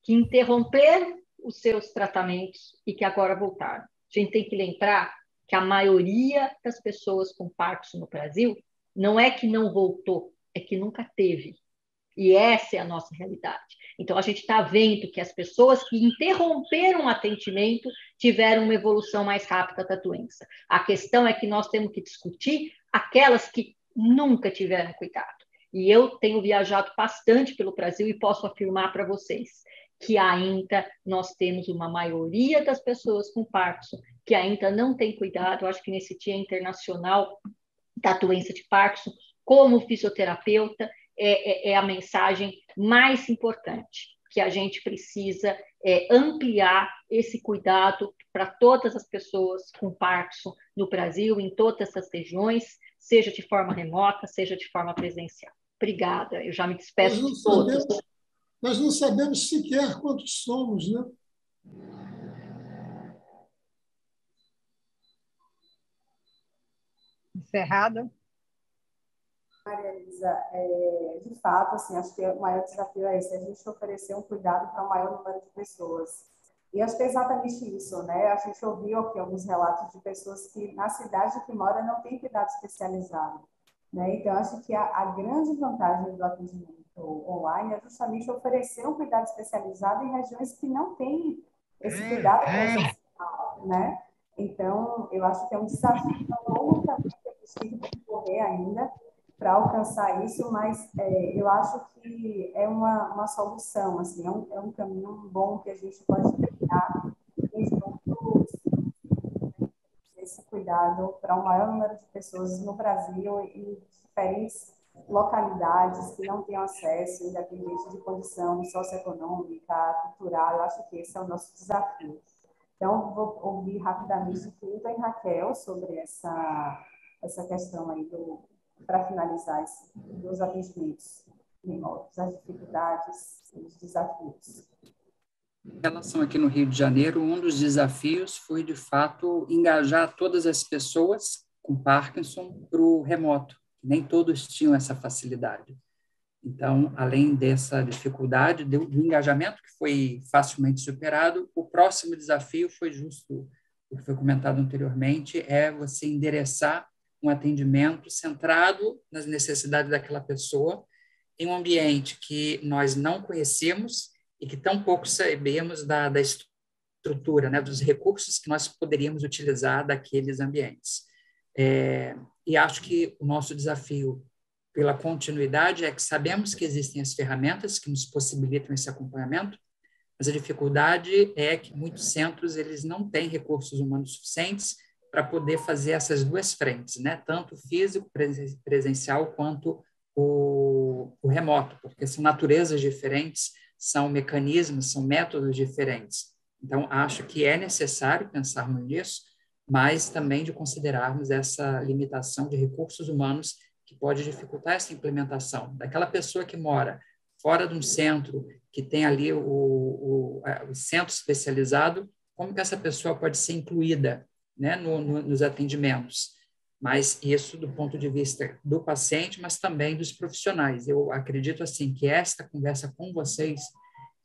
que interromperam os seus tratamentos e que agora voltaram. A gente tem que lembrar que a maioria das pessoas com Parkinson no Brasil não é que não voltou, é que nunca teve. E essa é a nossa realidade. Então, a gente está vendo que as pessoas que interromperam o atendimento tiveram uma evolução mais rápida da doença. A questão é que nós temos que discutir aquelas que nunca tiveram cuidado. E eu tenho viajado bastante pelo Brasil e posso afirmar para vocês que ainda nós temos uma maioria das pessoas com Parkinson que ainda não tem cuidado. Eu acho que nesse Dia Internacional da Doença de Parkinson, como fisioterapeuta, é, é, é a mensagem mais importante que a gente precisa é, ampliar esse cuidado para todas as pessoas com Parkinson no Brasil, em todas essas regiões, seja de forma remota, seja de forma presencial. Obrigada, eu já me despeço de todos. Sabemos, nós não sabemos sequer quantos somos, né? Encerrada. Maria Elisa, é, de fato, assim, acho que o maior desafio é esse, a gente oferecer um cuidado para o maior número de pessoas. E acho que é exatamente isso, né? A gente ouviu aqui alguns relatos de pessoas que na cidade que mora não tem cuidado especializado. Né? Então, acho que a, a grande vantagem do atendimento online é justamente oferecer um cuidado especializado em regiões que não têm esse cuidado profissional, né? Então, eu acho que é um desafio longo caminho que a gente tem que correr ainda para alcançar isso, mas é, eu acho que é uma, uma solução, assim, é um, é um caminho bom que a gente pode trilhar esse cuidado para o um maior número de pessoas no Brasil e diferentes localidades que não têm acesso, independente de condição socioeconômica, cultural, eu acho que esse é o nosso desafio. Então, vou ouvir rapidamente Clinton e Raquel sobre essa, essa questão aí do, para finalizar esse, dos atendimentos remotos, as dificuldades os desafios. Em relação aqui no Rio de Janeiro, um dos desafios foi, de fato, engajar todas as pessoas com Parkinson para o remoto. Nem todos tinham essa facilidade. Então, além dessa dificuldade do, engajamento, que foi facilmente superado, o próximo desafio foi justo o que foi comentado anteriormente, é você endereçar um atendimento centrado nas necessidades daquela pessoa, em um ambiente que nós não conhecemos e que tão pouco sabemos da, da estrutura, né, dos recursos que nós poderíamos utilizar daqueles ambientes. É, e acho que o nosso desafio pela continuidade é que sabemos que existem as ferramentas que nos possibilitam esse acompanhamento, mas a dificuldade é que muitos centros eles não têm recursos humanos suficientes para poder fazer essas duas frentes, né? tanto o físico presencial quanto o, o remoto, porque são naturezas diferentes, são mecanismos, são métodos diferentes. Então, acho que é necessário pensarmos nisso, mas também de considerarmos essa limitação de recursos humanos que pode dificultar essa implementação. Daquela pessoa que mora fora de um centro, que tem ali o, o, o centro especializado, como que essa pessoa pode ser incluída né, no, no, nos atendimentos? Mas isso do ponto de vista do paciente, mas também dos profissionais. Eu acredito assim que esta conversa com vocês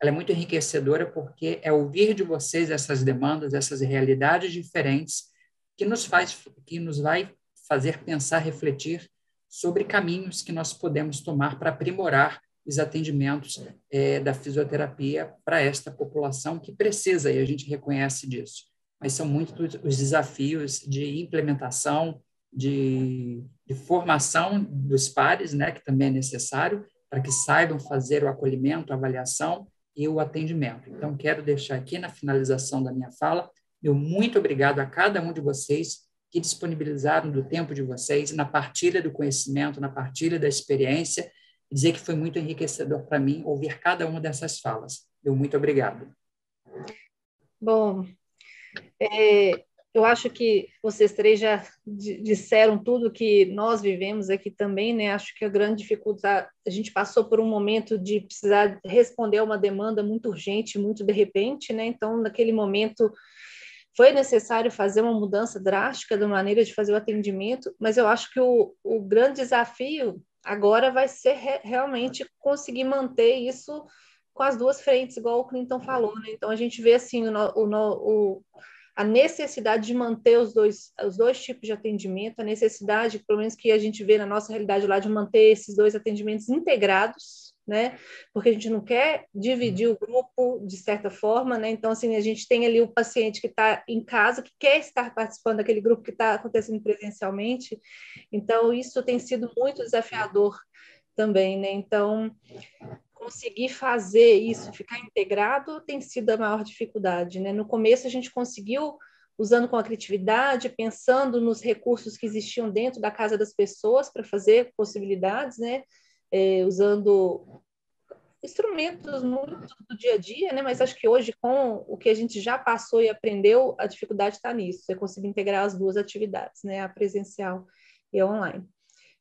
ela é muito enriquecedora porque é ouvir de vocês essas demandas, essas realidades diferentes que nos faz que nos vai fazer pensar, refletir sobre caminhos que nós podemos tomar para aprimorar os atendimentos é, da fisioterapia para esta população que precisa, e a gente reconhece disso. Mas são muitos os desafios de implementação, de, de formação dos pares, né, que também é necessário, para que saibam fazer o acolhimento, a avaliação e o atendimento. Então, quero deixar aqui na finalização da minha fala, meu muito obrigado a cada um de vocês que disponibilizaram do tempo de vocês na partilha do conhecimento, na partilha da experiência, e dizer que foi muito enriquecedor para mim ouvir cada uma dessas falas. Meu muito obrigado. Bom, é, eu acho que vocês três já disseram tudo que nós vivemos aqui também, né? Acho que a grande dificuldade, a gente passou por um momento de precisar responder a uma demanda muito urgente, muito de repente, né? Então, naquele momento, foi necessário fazer uma mudança drástica da maneira de fazer o atendimento, mas eu acho que o, o grande desafio agora vai ser re, realmente conseguir manter isso com as duas frentes, igual o Clinton falou, né? Então a gente vê assim o, o, o, a necessidade de manter os dois, os dois tipos de atendimento, a necessidade, pelo menos que a gente vê na nossa realidade lá, de manter esses dois atendimentos integrados, né? Porque a gente não quer dividir o grupo de certa forma, né? Então, assim, a gente tem ali o paciente que está em casa, que quer estar participando daquele grupo que está acontecendo presencialmente. Então, isso tem sido muito desafiador também, né? Então, conseguir fazer isso, ficar integrado, tem sido a maior dificuldade, né? No começo, a gente conseguiu usando com a criatividade, pensando nos recursos que existiam dentro da casa das pessoas para fazer possibilidades, né? é, usando instrumentos muito do dia a dia, né? Mas acho que hoje, com o que a gente já passou e aprendeu, a dificuldade está nisso, é conseguir integrar as duas atividades, né? A presencial e a online.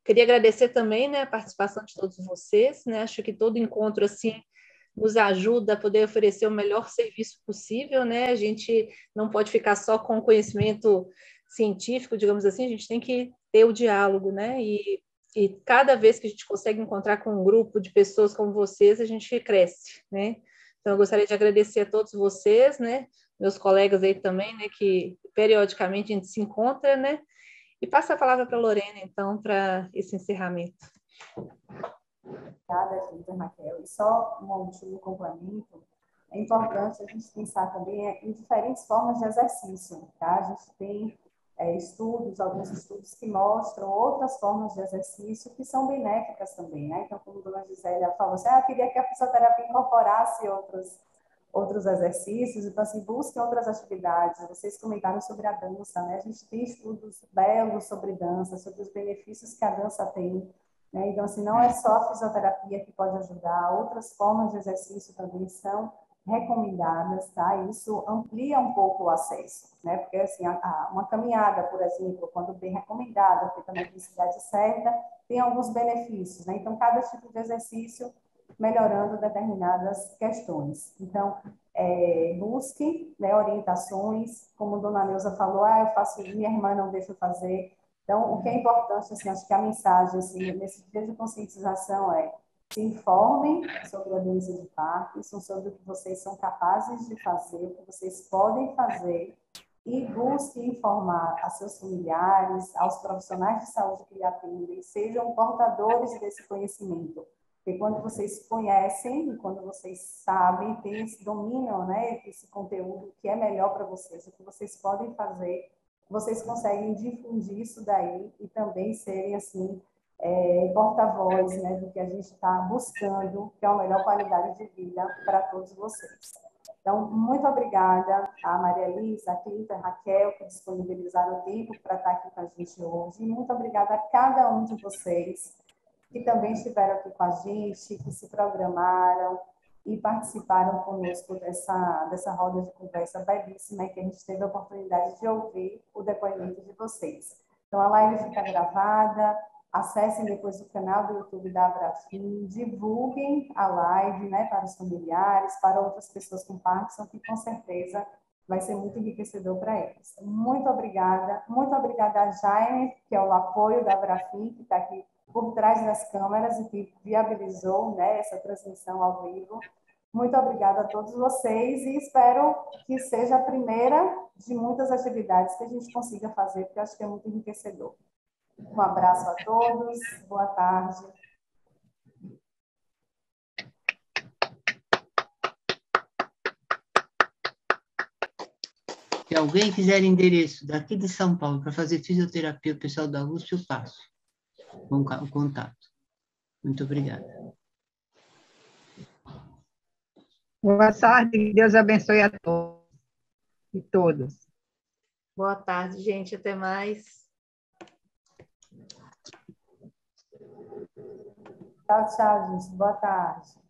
Queria agradecer também, né, a participação de todos vocês, né? Acho que todo encontro assim nos ajuda a poder oferecer o melhor serviço possível, né? A gente não pode ficar só com conhecimento científico, digamos assim, a gente tem que ter o diálogo, né? E e cada vez que a gente consegue encontrar com um grupo de pessoas como vocês, a gente cresce, né? Então, eu gostaria de agradecer a todos vocês, né? Meus colegas aí também, né? Que periodicamente a gente se encontra, né? E passa a palavra para a Lorena, então, para esse encerramento. Obrigada, Rita Raquel. E só um último complemento. É importante a gente pensar também em diferentes formas de exercício, tá? A gente tem é, estudos, alguns estudos que mostram outras formas de exercício que são benéficas também, né? Então, como a dona Gisélia falou assim, ah, eu queria que a fisioterapia incorporasse outros, outros exercícios, então, assim, busquem outras atividades. Vocês comentaram sobre a dança, né? A gente tem estudos belos sobre dança, sobre os benefícios que a dança tem, né? Então, assim, não é só a fisioterapia que pode ajudar, outras formas de exercício também são recomendadas, tá? Isso amplia um pouco o acesso, né? Porque, assim, a, a, uma caminhada, por exemplo, quando bem recomendada, feita na intensidade certa, tem alguns benefícios, né? Então, cada tipo de exercício melhorando determinadas questões. Então, é, busque né, orientações, como a dona Neuza falou, ah, eu faço, minha irmã não deixa fazer. Então, o que é importante, assim, acho que a mensagem, assim, nesse dia de conscientização é se informem sobre a doença de Parkinson, sobre o que vocês são capazes de fazer, o que vocês podem fazer e busquem informar a seus familiares, aos profissionais de saúde que lhe atendem, sejam portadores desse conhecimento. Porque quando vocês conhecem, quando vocês sabem, têm, dominam né, esse conteúdo que é melhor para vocês, o que vocês podem fazer, vocês conseguem difundir isso daí e também serem, assim, é, porta-voz né, do que a gente está buscando, que é a melhor qualidade de vida para todos vocês. Então, muito obrigada a Maria Elisa, a Clínica, a Raquel, que disponibilizaram o tempo para estar aqui com a gente hoje. Muito obrigada a cada um de vocês que também estiveram aqui com a gente, que se programaram e participaram conosco dessa, dessa roda de conversa belíssima, que a gente teve a oportunidade de ouvir o depoimento de vocês. Então, a live fica gravada, Acessem depois o canal do YouTube da Abrafim, divulguem a live né, para os familiares, para outras pessoas com Parkinson, que com certeza vai ser muito enriquecedor para eles. Muito obrigada. Muito obrigada a Jaime, que é o apoio da Abrafim, que está aqui por trás das câmeras e que viabilizou né, essa transmissão ao vivo. Muito obrigada a todos vocês e espero que seja a primeira de muitas atividades que a gente consiga fazer, porque acho que é muito enriquecedor. Um abraço a todos, boa tarde. Se alguém quiser endereço daqui de São Paulo para fazer fisioterapia, o pessoal da USP, eu passo o contato. Muito obrigada. Boa tarde, Deus abençoe a todos e todas. Boa tarde, gente, até mais. Tchau, tchau, gente. Boa tarde.